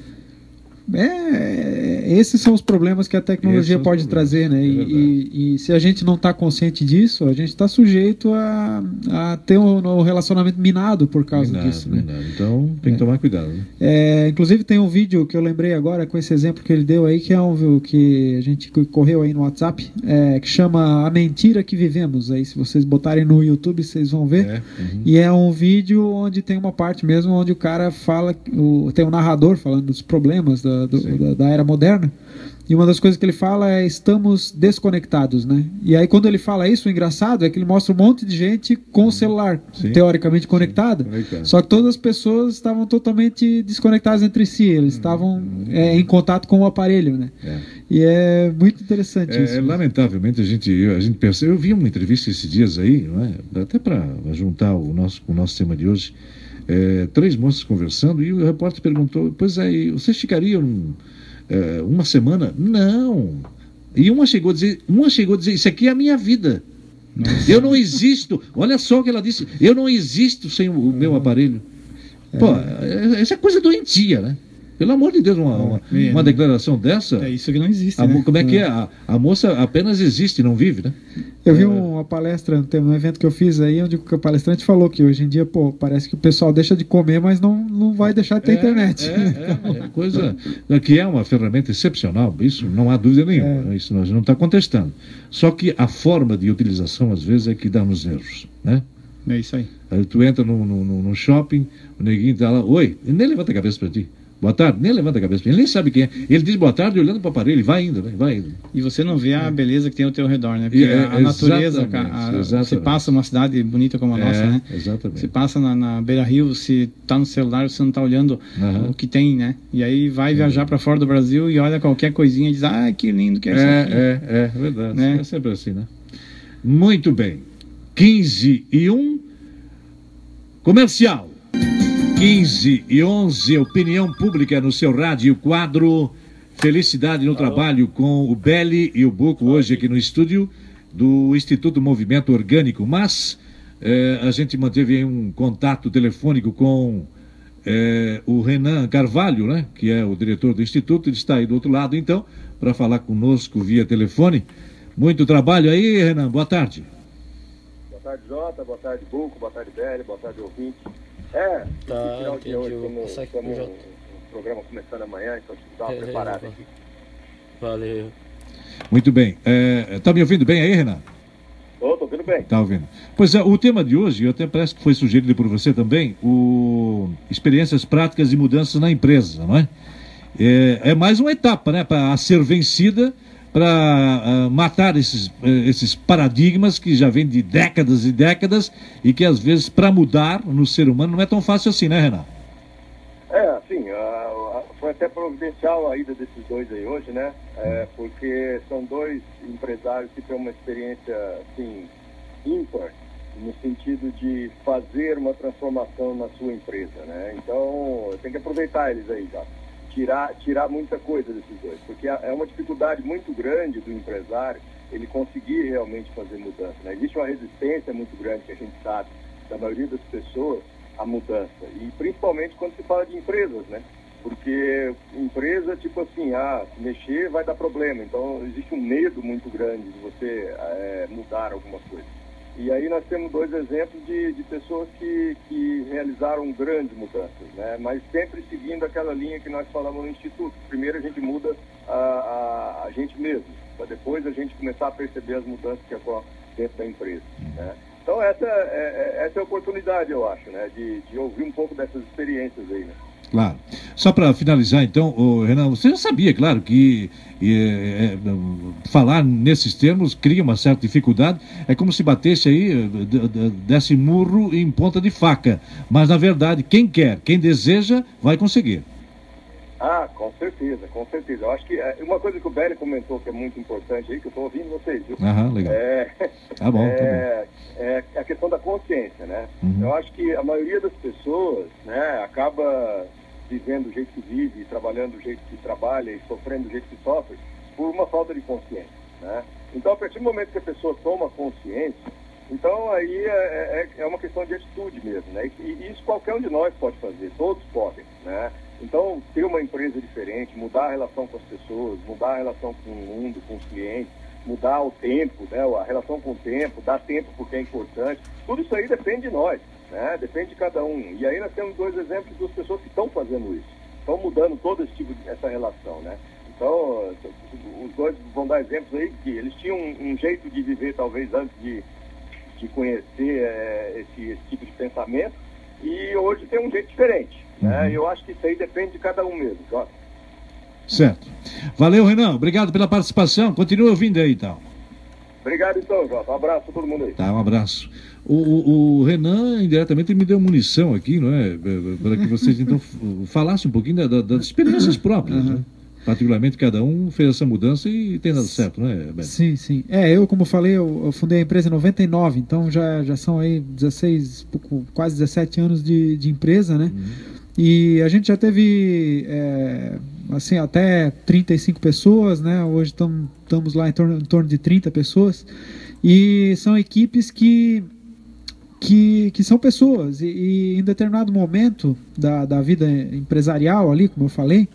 É, esses são os problemas que a Esses tecnologia os pode trazer, né? é E, e- se a gente não está consciente disso, a gente está sujeito a, a ter um, um relacionamento minado por causa Minado, disso, né? minado. Então tem que tomar cuidado. Né? É, inclusive tem um vídeo que eu lembrei agora com esse exemplo que ele deu aí, que é um que a gente co- correu aí no WhatsApp, é, que chama A Mentira que Vivemos. Aí se vocês botarem no YouTube, vocês vão ver. É, uhum. E é um vídeo onde tem uma parte mesmo onde o cara fala, o, tem um narrador falando dos problemas da, do- Sim. da, da era moderna. E uma das coisas que ele fala é estamos desconectados, né? E aí quando ele fala isso, o engraçado é que ele mostra um monte de gente com o celular Sim. teoricamente conectado. conectado. Só que todas as pessoas estavam totalmente desconectadas entre si. Eles estavam é, em contato com o aparelho, né? É. E é muito interessante É, isso. lamentavelmente a gente, a gente percebe. Eu vi uma entrevista esses dias aí, é? até para juntar o nosso, o nosso tema de hoje. É, três moças conversando e o repórter perguntou: Pois é, vocês ficariam é, uma semana? Não. E uma chegou a dizer: Uma chegou a dizer, Isso aqui é a minha vida. Eu não existo. Olha só o que ela disse: Eu não existo sem o, meu aparelho. Pô, é- essa é coisa doentia, né? Pelo amor de Deus, uma, uma, É. uma declaração dessa. É isso que não existe, A né? mo- como é que é? A, a moça apenas existe, não vive, né? Eu vi uma palestra, tem um evento que eu fiz aí, onde o palestrante falou que hoje em dia, pô, parece que o pessoal deixa de comer, mas não, não vai deixar de ter internet. É, é, é coisa que é uma ferramenta excepcional, isso não há dúvida nenhuma, isso nós não está contestando. Só que a forma de utilização, às vezes, é que dá nos nervos, né? É isso aí. Aí tu entra no, no, no- no shopping, o neguinho tá lá, oi, ele nem levanta a cabeça para ti. Boa tarde, nem levanta a cabeça ele, nem sabe quem é. Ele diz boa tarde olhando para o aparelho, vai indo, né? Vai indo. E você não vê a beleza que tem ao teu redor, né? Porque É, a, a natureza, a- exatamente. você passa uma cidade bonita como a nossa, é, né? Exatamente. Você passa na, na beira rio, você tá no celular, você não tá olhando Aham. o que tem, né? E aí vai viajar para fora do Brasil e olha qualquer coisinha e diz, ah, que lindo que é isso aqui. É, é, é, verdade. Né? É sempre assim, né? Muito bem. 15 e 1. Comercial. 15 e 11, opinião pública no seu rádio, quadro Felicidade no Trabalho com o Belli e o Buco, hoje aqui no estúdio do Instituto Movimento Orgânico. Mas eh, a gente manteve aí um contato telefônico com eh, o Renan Carvalho, né, que é o diretor do Instituto, ele está aí do outro lado, então, para falar conosco via telefone. Muito trabalho aí, Renan, boa tarde. Boa tarde, Jota. Boa tarde, Buco. Boa tarde, Beli. Boa tarde, ouvinte. É, Tá, final de entendi. hoje, Eu vou como, aqui como pro o programa começando amanhã, então tive que dar uma É, preparada é, aqui. Valeu. Muito bem. Eh, tá me ouvindo bem aí, Renan? Ô, tô ouvindo bem. Tá ouvindo. Pois é, o tema de hoje, até parece que foi sugerido por você também, o experiências práticas e mudanças na empresa, não é? É, é mais uma etapa, né, para ser vencida, para matar esses, eh, esses paradigmas que já vêm de décadas e décadas e que às vezes para mudar no ser humano não é tão fácil assim, né, Renan? É, assim, a- a- foi até providencial a ida desses dois aí hoje, né? É, porque são dois empresários que têm uma experiência, assim, ímpar, no sentido de fazer uma transformação na sua empresa, né? Então, tem que aproveitar eles aí, já. Tirar, tirar muita coisa desses dois, porque é é uma dificuldade muito grande do empresário ele conseguir realmente fazer mudança. Né? Existe uma resistência muito grande que a gente sabe da maioria das pessoas à mudança e principalmente quando se fala de empresas, né? Porque empresa, tipo assim, ah, se mexer vai dar problema. Então existe um medo muito grande de você é, mudar alguma coisa. E aí nós temos dois exemplos de, de pessoas que, que realizaram grandes mudanças, né? mas sempre seguindo aquela linha que nós falamos no Instituto. Primeiro a gente muda a, a, a gente mesmo, para depois a gente começar a perceber as mudanças que ocorrem dentro da empresa. Né? Então essa é, é, essa é a oportunidade, eu acho, né? de, de ouvir um pouco dessas experiências aí. Né? Claro. Só para finalizar, então, Renan, você já sabia, claro, que é, é, falar nesses termos cria uma certa dificuldade. É como se batesse aí, desse murro em ponta de faca. Mas, na verdade, quem quer, quem deseja, vai conseguir. Ah, com certeza, com certeza. Eu acho que é, uma coisa que o Belly comentou que é muito importante aí, que eu estou ouvindo vocês, viu? Aham, legal. É, tá bom, tá é, bom. É a questão da consciência, né? Uhum. Eu acho que a maioria das pessoas, né, acaba vivendo do jeito que vive, trabalhando do jeito que trabalha e sofrendo do jeito que sofre, por uma falta de consciência. Né? Então, a partir do momento que a pessoa toma consciência, então aí é, é, é uma questão de atitude mesmo. Né? E, e, isso qualquer um de nós pode fazer, todos podem. Né? Então, ter uma empresa diferente, mudar a relação com as pessoas, mudar a relação com o mundo, com os clientes, mudar o tempo, né? a relação com o tempo, dar tempo porque é importante, tudo isso aí depende de nós. Né? Depende de cada um. E aí nós temos dois exemplos das pessoas que estão fazendo isso. Estão mudando todo esse tipo de essa relação, né? Então, os dois vão dar exemplos aí que eles tinham um, um jeito de viver talvez antes de, de conhecer é, esse, esse, tipo de pensamento e hoje tem um jeito diferente. Né? Uhum. Eu acho que isso aí depende de cada um mesmo. Tá? Certo. Valeu, Renan. Obrigado pela participação. Continue ouvindo aí, então. Obrigado, então, Jota. Um abraço a todo mundo aí. Tá, um abraço. O, o, o, Renan, indiretamente, me deu munição aqui, não é? Para que vocês, então, falassem um pouquinho da, da, das experiências próprias, uhum. né? Particularmente, cada um fez essa mudança e tem dado certo, não é, Beto? Sim, sim. É, eu, como falei, eu, eu, fundei a empresa em 99, então já, já são aí 16, pouco, quase 17 anos de, de empresa, né? Uhum. E a gente já teve, é, assim, até 35 pessoas, né? Hoje estamos lá em torno, em torno de 30 pessoas. E são equipes que que, que são pessoas e, e, em determinado momento da, da vida empresarial ali, como eu falei,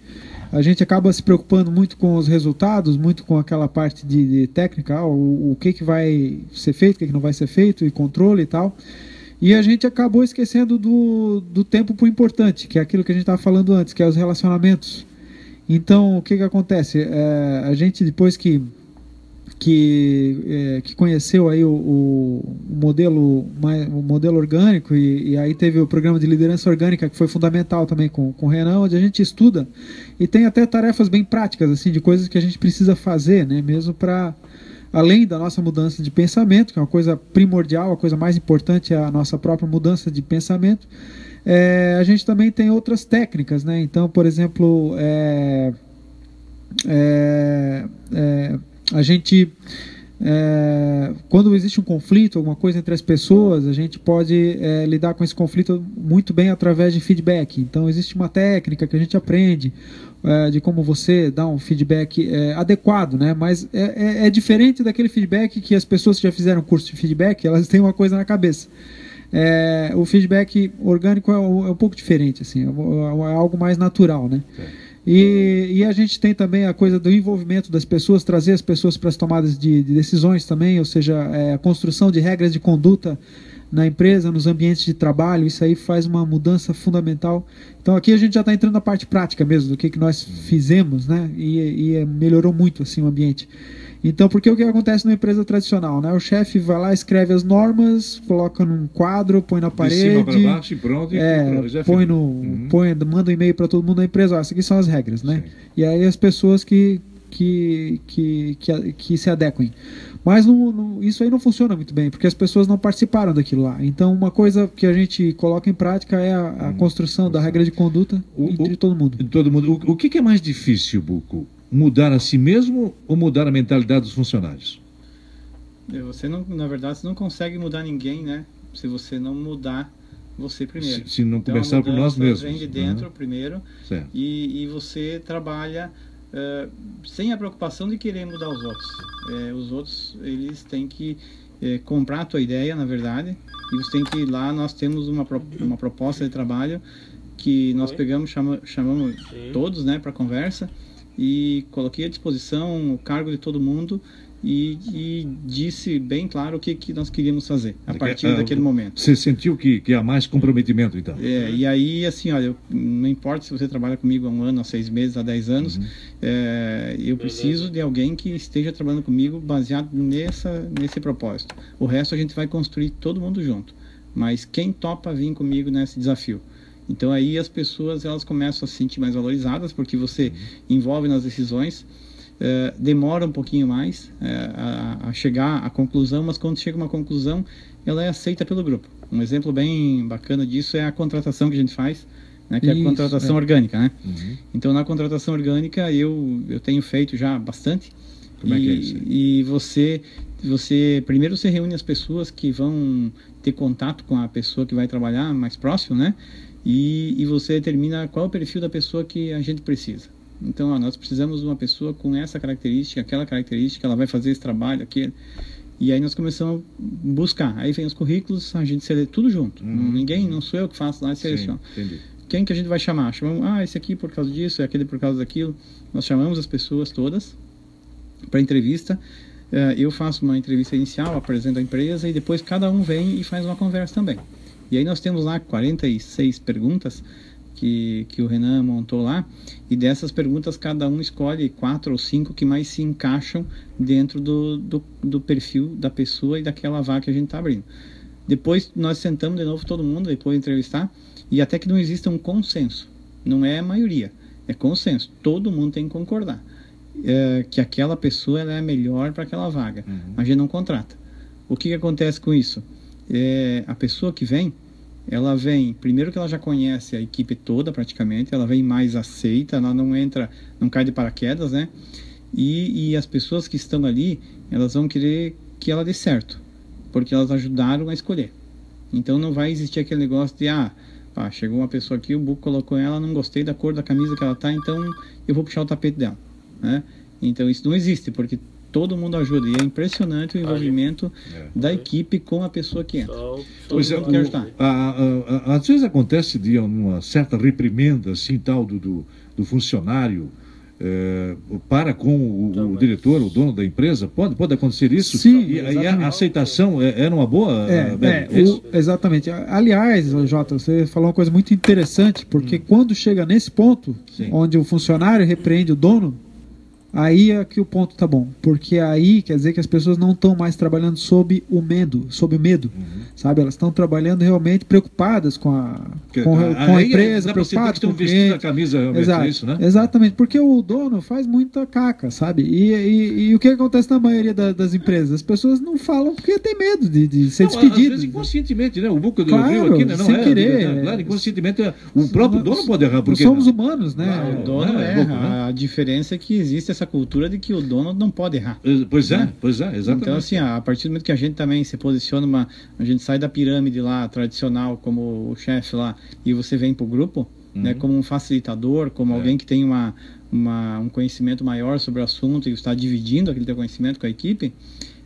a gente acaba se preocupando muito com os resultados, muito com aquela parte de, de técnica, ah, o, o, que, que vai ser feito, o que, que não vai ser feito, e controle e tal. E a gente acabou esquecendo do, do tempo por importante, que é aquilo que a gente estava falando antes, que é os relacionamentos. Então, o que, que acontece? É, a gente, depois que que, é, que conheceu aí o, o, modelo o modelo orgânico e, e, aí teve o programa de liderança orgânica que foi fundamental também com, com o Renan, onde a gente estuda e tem até tarefas bem práticas assim de coisas que a gente precisa fazer, né, mesmo para além da nossa mudança de pensamento, que é uma coisa primordial, a coisa mais importante é a nossa própria mudança de pensamento. É, a gente também tem outras técnicas, né? Então, por exemplo, é, é, é a gente é, quando existe um conflito, alguma coisa entre as pessoas, a gente pode é, lidar com esse conflito muito bem através de feedback. Então, existe uma técnica que a gente aprende é, de como você dá um feedback é, adequado, né? Mas é, é, é, diferente daquele feedback que as pessoas que já fizeram curso de feedback, elas têm uma coisa na cabeça. o feedback orgânico é, um, um pouco diferente, assim, é, algo mais natural, né? E, e, a gente tem também a coisa do envolvimento das pessoas, trazer as pessoas para as tomadas de, de, decisões também, ou seja, é, a construção de regras de conduta na empresa, nos ambientes de trabalho, isso aí faz uma mudança fundamental. Então aqui a gente já está entrando na parte prática mesmo, do que, que nós fizemos, né? E, e melhorou muito assim o ambiente. Então, porque o que acontece numa empresa tradicional, né? O chefe vai lá, escreve as normas, coloca num quadro, põe na parede, de cima baixo e pronto, é, e põe no, uhum. põe, manda um e-mail para todo mundo da empresa, ó, essas aqui são as regras, né? Sim. E aí as pessoas que que, que, que, que se adequem. Mas não, não, isso aí não funciona muito bem, porque as pessoas não participaram daquilo lá. Então, uma coisa que a gente coloca em prática é a, a hum, construção da regra de conduta o, entre o, todo mundo. Todo mundo. O, o que, que é mais difícil, Buco? Mudar a si mesmo ou mudar a mentalidade dos funcionários? É, você não, na verdade, você não consegue mudar ninguém, né? Se você não mudar você primeiro. Se, se não então, começar por nós mesmos. Vem de dentro uhum. primeiro e, e, você trabalha é, sem a preocupação de querer mudar os outros. É, os outros, eles têm que é, comprar a tua ideia, na verdade, e você tem que ir lá, nós temos uma, uma proposta de trabalho que nós pegamos, chama, chamamos Sim. todos né, para conversa e coloquei à disposição o cargo de todo mundo e, e, disse bem claro o que, que nós queríamos fazer a partir daquele momento. Você sentiu que, que há mais comprometimento, então? É, e aí, assim, olha, não importa se você trabalha comigo há um ano, há seis meses, há dez anos, uhum. é, eu preciso de alguém que esteja trabalhando comigo baseado nessa, nesse propósito. O resto a gente vai construir todo mundo junto. Mas quem topa vir comigo nesse desafio? Então aí as pessoas elas começam a se sentir mais valorizadas porque você envolve nas decisões é, demora um pouquinho mais é, a, a, chegar à conclusão, mas quando chega uma conclusão, ela é aceita pelo grupo. Um exemplo bem bacana disso é a contratação que a gente faz, né, que Isso, é a contratação é. orgânica. Né? Uhum. Então, na contratação orgânica, eu, eu tenho feito já bastante. Como e, é que é isso? E você, você, primeiro você reúne as pessoas que vão ter contato com a pessoa que vai trabalhar mais próximo, né? E, e você determina qual é o perfil da pessoa que a gente precisa. Então, ó, nós precisamos de uma pessoa com essa característica, aquela característica, ela vai fazer esse trabalho, aquele. E aí nós começamos a buscar. Aí vem os currículos, a gente seleciona tudo junto. Uhum. Ninguém, não sou eu que faço lá e seleciono. Quem que a gente vai chamar? Chamamos, ah, esse aqui por causa disso, aquele por causa daquilo. Nós chamamos as pessoas todas para entrevista. Eh, eu faço uma entrevista inicial, apresento a empresa e depois cada um vem e faz uma conversa também. E aí nós temos lá 46 perguntas que, que o Renan montou lá. E dessas perguntas, cada um escolhe quatro ou cinco que mais se encaixam dentro do, do, do perfil da pessoa e daquela vaga que a gente está abrindo. Depois nós sentamos de novo todo mundo, depois de entrevistar, e até que não exista um consenso. Não é a maioria, é consenso. Todo mundo tem que concordar é, que aquela pessoa é melhor para aquela vaga. Uhum. A gente não contrata. O que, que acontece com isso? É, a pessoa que vem, ela vem, primeiro que ela já conhece a equipe toda praticamente, ela vem mais aceita, ela não entra, não cai de paraquedas, né? E, e as pessoas que estão ali, elas vão querer que ela dê certo, porque elas ajudaram a escolher. Então não vai existir aquele negócio de, ah, pá, chegou uma pessoa aqui, o Buco colocou ela, não gostei da cor da camisa que ela tá, então eu vou puxar o tapete dela, né? Então isso não existe, porque todo mundo ajuda. E é impressionante o envolvimento é. da equipe com a pessoa que entra. Todo pois é, quer ajudar. A, a, a, às vezes acontece de uma certa reprimenda assim tal do, do, do funcionário. É, para com o, o, diretor, o dono da empresa? Pode, pode acontecer isso? Sim. E, e a aceitação é, era uma boa? É, é, o, exatamente. Aliás, Jota, você falou uma coisa muito interessante, porque hum. quando chega nesse ponto, Sim. onde o funcionário repreende o dono, Aí é que o ponto tá bom, porque aí quer dizer que as pessoas não estão mais trabalhando sob o medo, sob o medo, uhum. sabe? Elas estão trabalhando realmente preocupadas com a, com, a, com a empresa, preocupadas com o cliente. a camisa realmente Exato, é isso, né? Exatamente, porque o dono faz muita caca, sabe? E, e, e o que acontece na maioria da, das empresas? As pessoas não falam porque tem medo de, de ser despedido. Às vezes inconscientemente, né? O Buco do claro, Rio aqui, né? Não sem é, querer. Né? Claro, inconscientemente o próprio dono pode errar. Porque somos humanos, né? o dono é, erra. Né? A diferença é que existe essa cultura de que o dono não pode errar. Pois é, né? pois é, exatamente. Então, assim, a partir do momento que a gente também se posiciona, uma, a gente sai da pirâmide lá, tradicional, como o chefe lá, e você vem para o grupo, né, uhum. né, como um facilitador, como é. alguém que tem uma, uma, um conhecimento maior sobre o assunto e está dividindo aquele teu conhecimento com a equipe,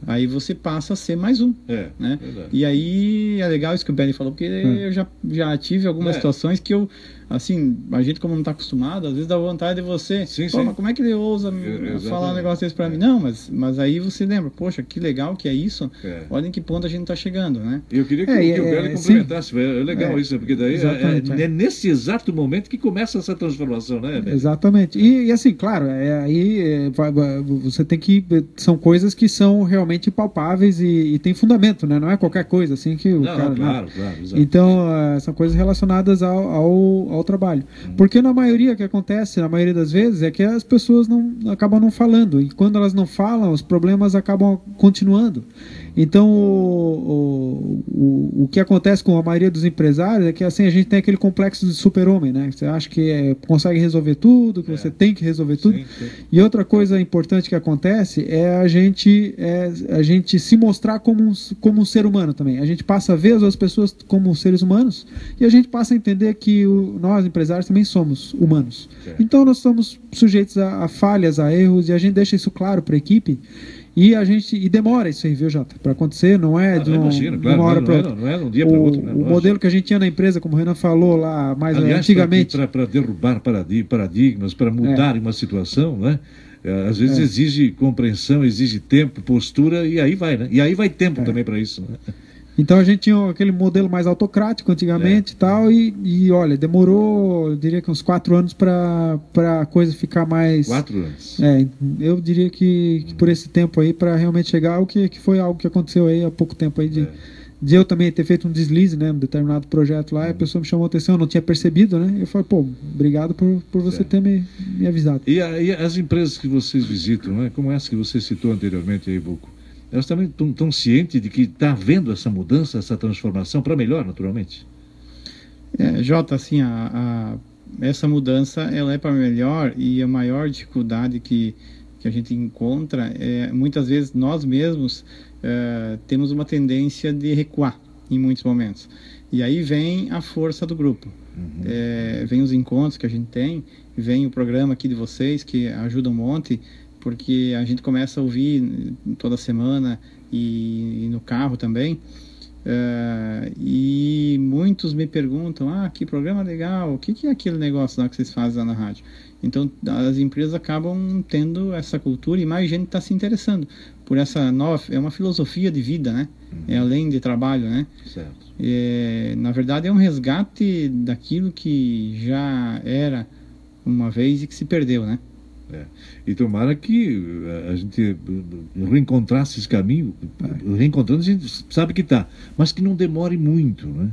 aí você passa a ser mais um. É, né? E aí é legal isso que o Benny falou, porque hum. eu já, já tive algumas é. situações que eu assim, a gente como não está acostumado, às vezes dá vontade de você, sim, sim. mas como é que ele ousa eu, falar um negócio desse para é. mim? Não, mas, mas aí você lembra, poxa, que legal que é isso, é. olha em que ponto a gente está chegando, né? Eu queria que, é, que o Belo é, complementasse, é legal isso, porque daí é, nesse exato momento que começa essa transformação, né? Exatamente, e, e, assim, claro, aí você tem que, são coisas que são realmente palpáveis e, e tem fundamento, né? Não é qualquer coisa assim que o não, cara... Não, claro, claro, Então, são coisas relacionadas ao, ao, ao ao trabalho. Porque na maioria que acontece, na maioria das vezes, é que as pessoas não acabam não falando. E quando elas não falam, os problemas acabam continuando. Então, o, o, o que acontece com a maioria dos empresários é que assim a gente tem aquele complexo de super-homem, né? Você acha que é, consegue resolver tudo, que é. você tem que resolver tudo. Sim, sim. E outra coisa importante que acontece é a gente é, a gente se mostrar como um, como um ser humano também. A gente passa a ver as outras pessoas como seres humanos e a gente passa a entender que o, nós, empresários, também somos humanos. É. Então nós somos sujeitos a, a, falhas, a erros e a gente deixa isso claro para a equipe. E a gente e demora isso aí, viu, Jota? Para acontecer, não é de, um, imagino, claro, uma hora para outra. Não é, não é um dia para outro. Né? O modelo que a gente tinha na empresa, como o Renan falou lá mais Aliás, antigamente. Para derrubar paradigmas, para mudar é. uma situação, né? É, às vezes é. exige compreensão, exige tempo, postura, e aí vai, né? E aí vai tempo é. também para isso, né? Então a gente tinha aquele modelo mais autocrático antigamente é. e tal, e, olha, demorou, eu diria que uns quatro anos para a coisa ficar mais. Quatro anos. É, eu diria que, que por esse tempo aí, para realmente chegar ao que, que foi algo que aconteceu aí há pouco tempo aí de. É de eu também ter feito um deslize, né, um determinado projeto lá, e a pessoa me chamou a atenção, eu não tinha percebido, né? Eu falei, pô, obrigado por, por você ter me, me avisado. E, a, e, as empresas que vocês visitam, né, como essa que você citou anteriormente aí, Buco, elas também estão cientes de que está havendo essa mudança, essa transformação para melhor, naturalmente? É, Jota, assim, a, a, essa mudança ela é para melhor e a maior dificuldade que, que a gente encontra é muitas vezes nós mesmos uh, temos uma tendência de recuar em muitos momentos. E aí vem a força do grupo. Uhum. É, vem os encontros que a gente tem, vem o programa aqui de vocês que ajuda um monte, porque a gente começa a ouvir toda semana e, e no carro também. Uh, e muitos me perguntam: ah, que programa legal, o que, que é aquele negócio lá que vocês fazem lá na rádio? Então, as empresas acabam tendo essa cultura e mais gente está se interessando por essa nova. É uma filosofia de vida, né? Uhum. É além de trabalho, né? Certo. É, na verdade, é um resgate daquilo que já era uma vez e que se perdeu, né? É. E tomara que eh, a gente reencontrasse esse caminho, reencontrando a gente sabe que está, mas que não demore muito, né?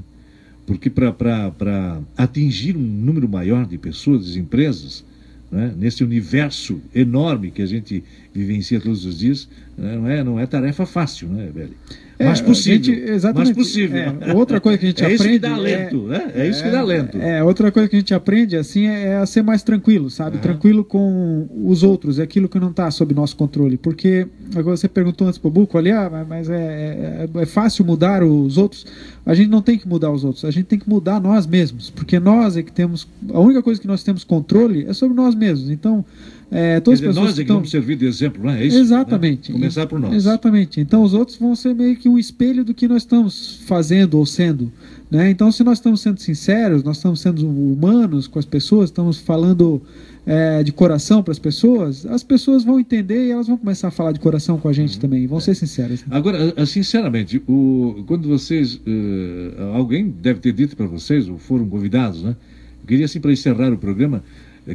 Porque para atingir um número maior de pessoas, de empresas, né? nesse universo enorme que a gente vivencia todos os dias, né? não é, não é tarefa fácil, né, velho? É, mas possível. Gente, exatamente. Mas possível. É, outra coisa que a gente é aprende. Isso que dá lento, é, né? É isso que dá lento. É, outra coisa que a gente aprende assim é, a ser mais tranquilo, sabe? Uhum. Tranquilo com os outros, é aquilo que não está sob nosso controle. Porque agora você perguntou antes pro Buco ali, ah, mas é, é, é, fácil mudar os outros. A gente não tem que mudar os outros, a gente tem que mudar nós mesmos, porque nós é que temos. A única coisa que nós temos controle é sobre nós mesmos. Então é, todas dizer, as nós é que estão... vamos servir de exemplo, não é isso? Exatamente. Né? Começar por nós. Exatamente. Então os outros vão ser meio que um espelho do que nós estamos fazendo ou sendo. Né? Então, se nós estamos sendo sinceros, nós estamos sendo humanos com as pessoas, estamos falando é, de coração para as pessoas, as pessoas vão entender e elas vão começar a falar de coração com a gente uhum. também, vão é. ser sinceras. Né? Agora, sinceramente, o, quando vocês. Uh, alguém deve ter dito para vocês, ou foram convidados, né? Eu queria, assim, para encerrar o programa,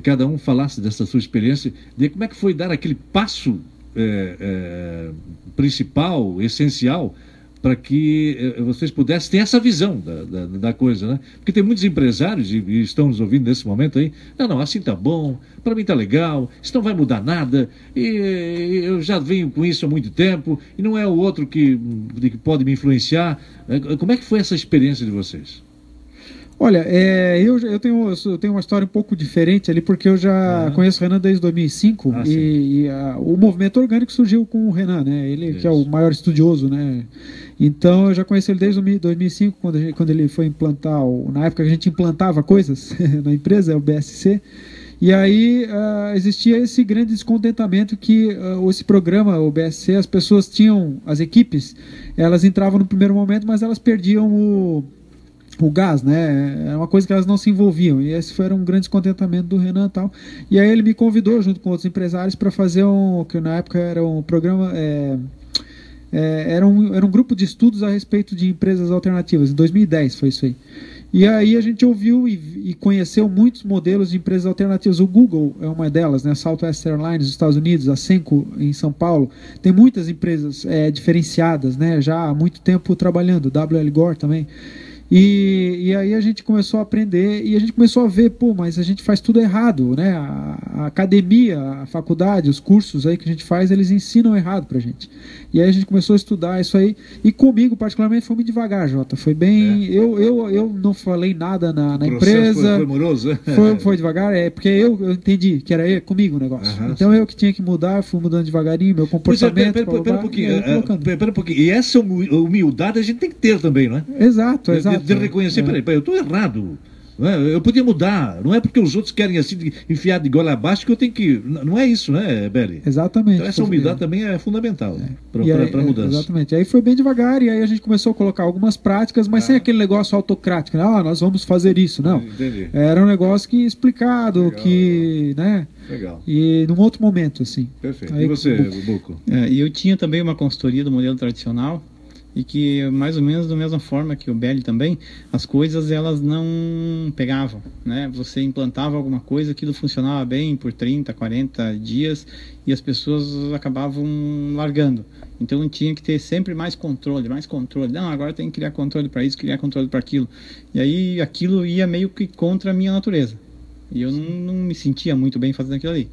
cada um falasse dessa sua experiência, de como é que foi dar aquele passo é, é, principal, essencial, para que vocês pudessem ter essa visão da, da, da, coisa, né? Porque tem muitos empresários e, e, estão nos ouvindo nesse momento aí, não, não, assim tá bom, para mim tá legal, isso não vai mudar nada, e, eu já venho com isso há muito tempo, e não é o outro que, que pode me influenciar. Como é que foi essa experiência de vocês? Olha, é, eu, eu, tenho, eu tenho uma história um pouco diferente ali, porque eu já conheço o Renan desde 2005 ah, e, e a, o movimento orgânico surgiu com o Renan, né? Ele Isso. que é o maior estudioso, né? Então eu já conheci ele desde 2005, quando, gente, quando ele foi implantar, o, na época que a gente implantava coisas na empresa, é o BSC. E aí uh, existia esse grande descontentamento que uh, esse programa, o BSC, as pessoas tinham, as equipes, elas entravam no primeiro momento, mas elas perdiam o o gás, né? É uma coisa que elas não se envolviam. E esse foi um grande descontentamento do Renan e tal. E aí ele me convidou, junto com outros empresários, para fazer um. que na época era um programa. É, é, era, um, era um grupo de estudos a respeito de empresas alternativas. Em 2010 foi isso aí. E aí a gente ouviu e, e, conheceu muitos modelos de empresas alternativas. O Google é uma delas, né? Southwest Airlines nos Estados Unidos, a Senco em São Paulo. Tem muitas empresas é, diferenciadas, né? Já há muito tempo trabalhando. WL Gore também. E, e aí a gente começou a aprender e a gente começou a ver, pô, mas a gente faz tudo errado, né? A, a academia, a faculdade, os cursos aí que a gente faz, eles ensinam errado pra gente. E aí a gente começou a estudar isso aí. E comigo, particularmente, foi muito devagar, Jota. Foi bem. É. Eu, eu, eu não falei nada na, na empresa. Foi, moroso, né? Foi, foi devagar, é, porque eu, eu entendi que era comigo o negócio. Aham, então sim. eu que tinha que mudar, fui mudando devagarinho, meu comportamento. Pera, pera, pera, um pouquinho, e, pera um pouquinho. E essa humildade a gente tem que ter também, não é? Exato, exato. De, de reconhecer, é. peraí, peraí, eu estou errado. É? Eu podia mudar. Não é porque os outros querem assim enfiar de gola abaixo que eu tenho que. Não é isso, né, Beli? Exatamente. Então essa humildade também é fundamental é. para a mudança. Exatamente. Aí foi bem devagar e aí a gente começou a colocar algumas práticas, mas ah. sem aquele negócio autocrático. Né? Ah, nós vamos fazer isso. Não. Entendi. Era um negócio que explicado, Legal, que. né? Legal. E num outro momento, assim. Perfeito. Aí, e você, Buco? É, e eu tinha também uma consultoria do modelo tradicional e que mais ou menos da mesma forma que o Belly também, as coisas elas não pegavam, né? Você implantava alguma coisa, aquilo funcionava bem por 30, 40 dias e as pessoas acabavam largando. Então tinha que ter sempre mais controle, mais controle. Não, agora tem que criar controle para isso, criar controle para aquilo. E aí aquilo ia meio que contra a minha natureza. E eu não, não me sentia muito bem fazendo aquilo ali.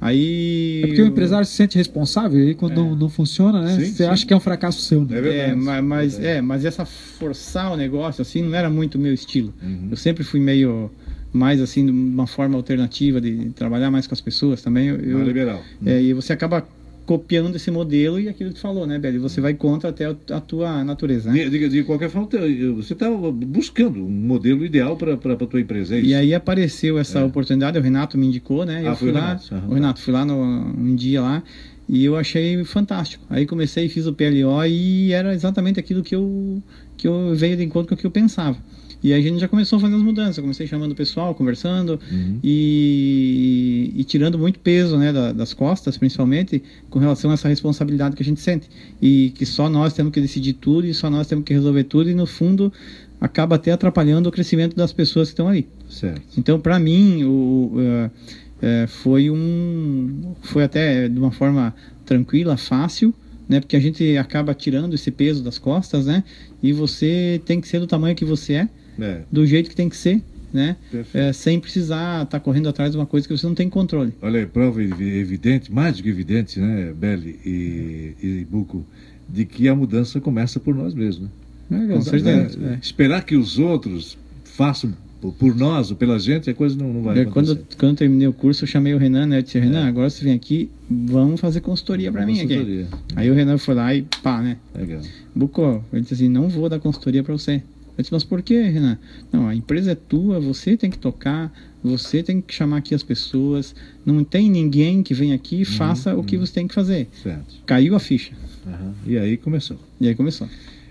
Aí. É porque o empresário se sente responsável e quando é. não, não, funciona, né? Sim, você sim. acha que é um fracasso seu, né? É, verdade, é, mas, mas, é, mas essa forçar o negócio assim não era muito o meu estilo. Uhum. Eu sempre fui meio mais assim de uma forma alternativa de trabalhar mais com as pessoas também. Eu, eu liberal. É, e você acaba copiando esse modelo e aquilo que tu falou, né, Beli? Você vai contra até a tua natureza, né? De, de qualquer forma, você estava buscando um modelo ideal para a tua empresa, é E aí apareceu essa é. oportunidade, o Renato me indicou, né? Eu ah, fui lá, Renato. O Renato, fui lá no, um dia lá e eu achei fantástico. Aí comecei, fiz o PLO e era exatamente aquilo que eu, que eu veio de encontro com o que eu pensava. E aí a gente já começou a fazer as mudanças. Eu comecei chamando o pessoal, conversando uhum. e, e, tirando muito peso né, da, das costas, principalmente, com relação a essa responsabilidade que a gente sente. E que só nós temos que decidir tudo e só nós temos que resolver tudo. E no fundo, acaba até atrapalhando o crescimento das pessoas que estão ali. Certo. Então, para mim, o, uh, uh, foi um. Foi até de uma forma tranquila, fácil. Né, porque a gente acaba tirando esse peso das costas, né? E você tem que ser do tamanho que você é é. do jeito que tem que ser, né? É, sem precisar estar tá correndo atrás de uma coisa que você não tem controle. Olha aí, prova evidente, mais do que evidente, né, Belly e, e Buco, de que a mudança começa por nós mesmos, né? É, Com certeza. É, esperar que os outros façam por nós ou pela gente, a coisa não, não vai acontecer. Quando, quando eu terminei o curso, eu chamei o Renan, né? Eu disse, Renan, é. agora você vem aqui, vamos fazer consultoria para mim aqui. Aí o Renan foi lá e pá, né? Legal. Buco, ele disse assim, não vou dar consultoria para você. Eu disse, mas por que, Renan? Não, a empresa é tua, você tem que tocar, você tem que chamar aqui as pessoas. Não tem ninguém que venha aqui e uhum, faça uhum. o que uhum. você tem que fazer. Certo. Caiu a ficha. Uhum. E aí começou. E aí começou.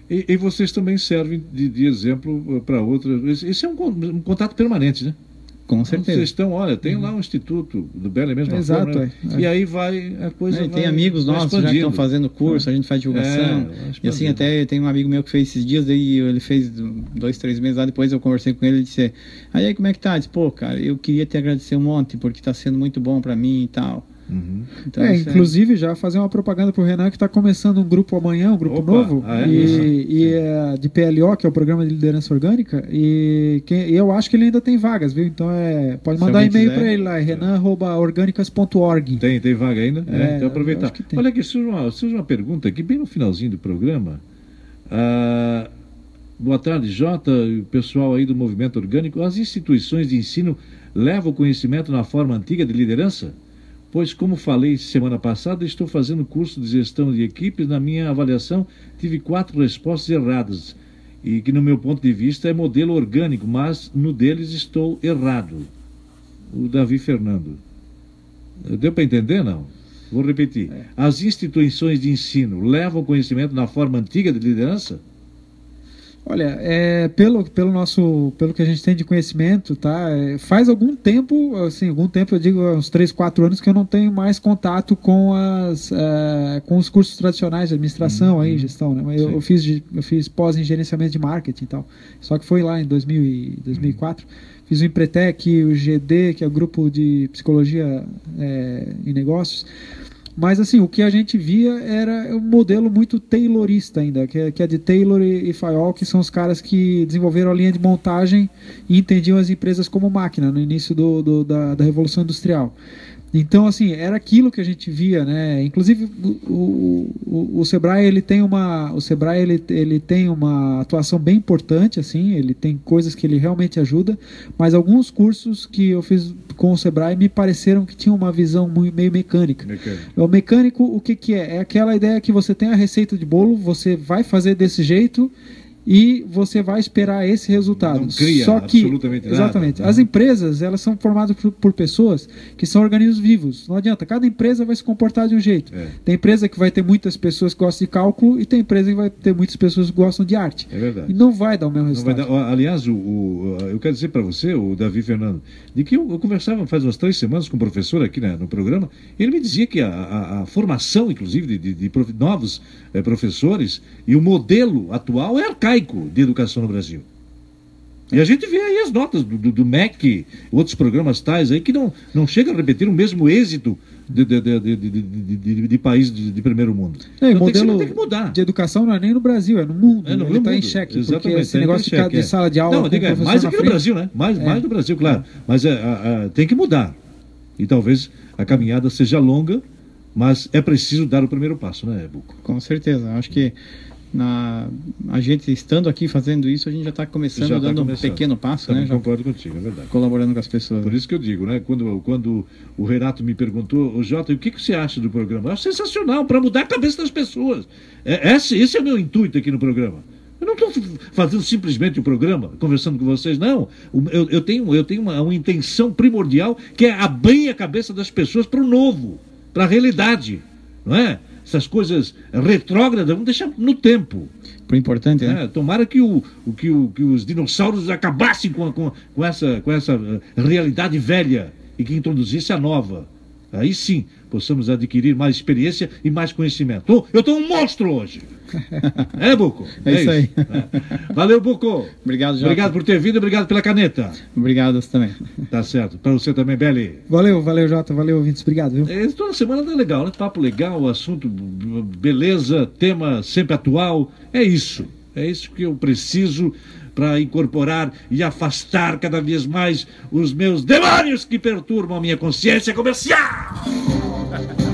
E, e vocês também servem de, de exemplo para outras. Esse é um, um contato permanente, né? Com certeza. Vocês estão, olha, tem uhum. lá um instituto do Bela mesmo Exato, forma, né? é. E aí vai a coisa. É, tem amigos nossos já que estão fazendo curso, é. a gente faz divulgação. É, e assim, até tem um amigo meu que fez esses dias, daí ele fez dois, três meses lá, depois eu conversei com ele e disse, aí como é que tá? Eu disse, pô, cara, eu queria te agradecer um monte, porque está sendo muito bom para mim e tal. Uhum. Então, é, é, inclusive, já fazer uma propaganda para o Renan que está começando um grupo amanhã, um grupo Opa, novo, ah, é? e, e é de PLO, que é o Programa de Liderança Orgânica, e, quem, eu acho que ele ainda tem vagas, viu? Então é, pode mandar e-mail para ele lá, é renan.orgânicas.org. Tem, tem vaga ainda? É, então aproveitar. Olha aqui, surge uma, surge uma pergunta aqui, bem no finalzinho do programa. Ah, boa tarde, Jota, o pessoal aí do Movimento Orgânico. As instituições de ensino levam o conhecimento na forma antiga de liderança? Pois, como falei semana passada, estou fazendo curso de gestão de equipes. Na minha avaliação, tive quatro respostas erradas, e que, no meu ponto de vista, é modelo orgânico, mas no deles estou errado. O Davi Fernando. Deu para entender, não? Vou repetir. É. As instituições de ensino levam conhecimento na forma antiga de liderança? Olha, é, pelo, pelo nosso, pelo que a gente tem de conhecimento, tá? É, faz algum tempo, assim, algum tempo, eu digo uns 3, 4 anos que eu não tenho mais contato com as, é, com os cursos tradicionais de administração uhum. aí, gestão, né? Eu, eu, fiz, eu fiz pós em gerenciamento de marketing e tal. Só que foi lá em 2000 e 2004. Uhum. Fiz o Empretec, o GD, que é o grupo de psicologia é, e negócios. Mas assim, o que a gente via era um modelo muito taylorista ainda, que é, que é de Taylor e, e Fayol, que são os caras que desenvolveram a linha de montagem e entendiam as empresas como máquina no início do, do da, da Revolução Industrial. Então, assim, era aquilo que a gente via, né? Inclusive, o, o, o Sebrae, ele tem uma... O Sebrae, ele, ele tem uma atuação bem importante, assim, ele tem coisas que ele realmente ajuda, mas alguns cursos que eu fiz com o Sebrae me pareceram que tinham uma visão meio mecânica. Mecânico. O mecânico, o que que é? É aquela ideia que você tem a receita de bolo, você vai fazer desse jeito e você vai esperar esse resultado. Não cria Só que, absolutamente nada. Exatamente. As empresas, elas são formadas por, por, pessoas que são organismos vivos. Não adianta, cada empresa vai se comportar de um jeito. É. Tem empresa que vai ter muitas pessoas que gostam de cálculo e tem empresa que vai ter muitas pessoas que gostam de arte. É verdade. E não vai dar o mesmo resultado. Dar, aliás, o, o, eu quero dizer para você, o Davi Fernando, de que eu, eu, conversava faz umas três semanas com um professor aqui né, no programa, ele me dizia que a, a, a formação, inclusive, de, de, de prof, novos é, professores e o modelo atual é arcaico de educação no Brasil. E a gente vê aí as notas do, do, do MEC, outros programas tais aí, que não, não chegam a repetir o mesmo êxito de, de, de, de, de país de, primeiro mundo. É, então, modelo tem que, mudar. de educação não é nem no Brasil, é no mundo. É no Ele está em xeque, Exatamente, porque esse negócio de, xeque, de, sala de aula... Não, diga, mais aqui no Brasil, né? Mais, é. mais no Brasil, claro. Mas é, a, a, tem que mudar. E talvez a caminhada seja longa, mas é preciso dar o primeiro passo, né, Buco? Com certeza. Acho que na, a gente estando aqui fazendo isso, a gente já está começando, já tá dando começando. um pequeno passo, Também né? Já concordo contigo, é verdade. Colaborando com as pessoas. Por isso que eu digo, né? Quando, quando o Renato me perguntou, o Jota, o que, que você acha do programa? É sensacional, para mudar a cabeça das pessoas. É, esse, esse é o meu intuito aqui no programa. Eu não estou fazendo simplesmente o programa, conversando com vocês, não. Eu, eu tenho, eu tenho uma, uma intenção primordial que é abrir a cabeça das pessoas para o novo, para a realidade, não é? Essas coisas retrógradas, vamos deixar no tempo. Por importante, né? É, tomara que, o, o, que, o, que os dinossauros acabassem com, com, com, essa, com essa eh, realidade velha e que introduzisse a nova. Aí sim possamos adquirir mais experiência e mais conhecimento. Oh, eu estou um monstro hoje. É, Buco? É, é isso, isso aí. É. Valeu, Buco. Obrigado, Jota. Obrigado por ter vindo, obrigado pela caneta. Obrigado também. Tá certo. Para você também, Beli. Valeu, valeu, Jota. Valeu, ouvintes. Obrigado. Viu? É, toda semana tá legal, né? Papo legal, assunto beleza, tema sempre atual. É isso. É isso que eu preciso para incorporar e afastar cada vez mais os meus demônios que perturbam a minha consciência comercial.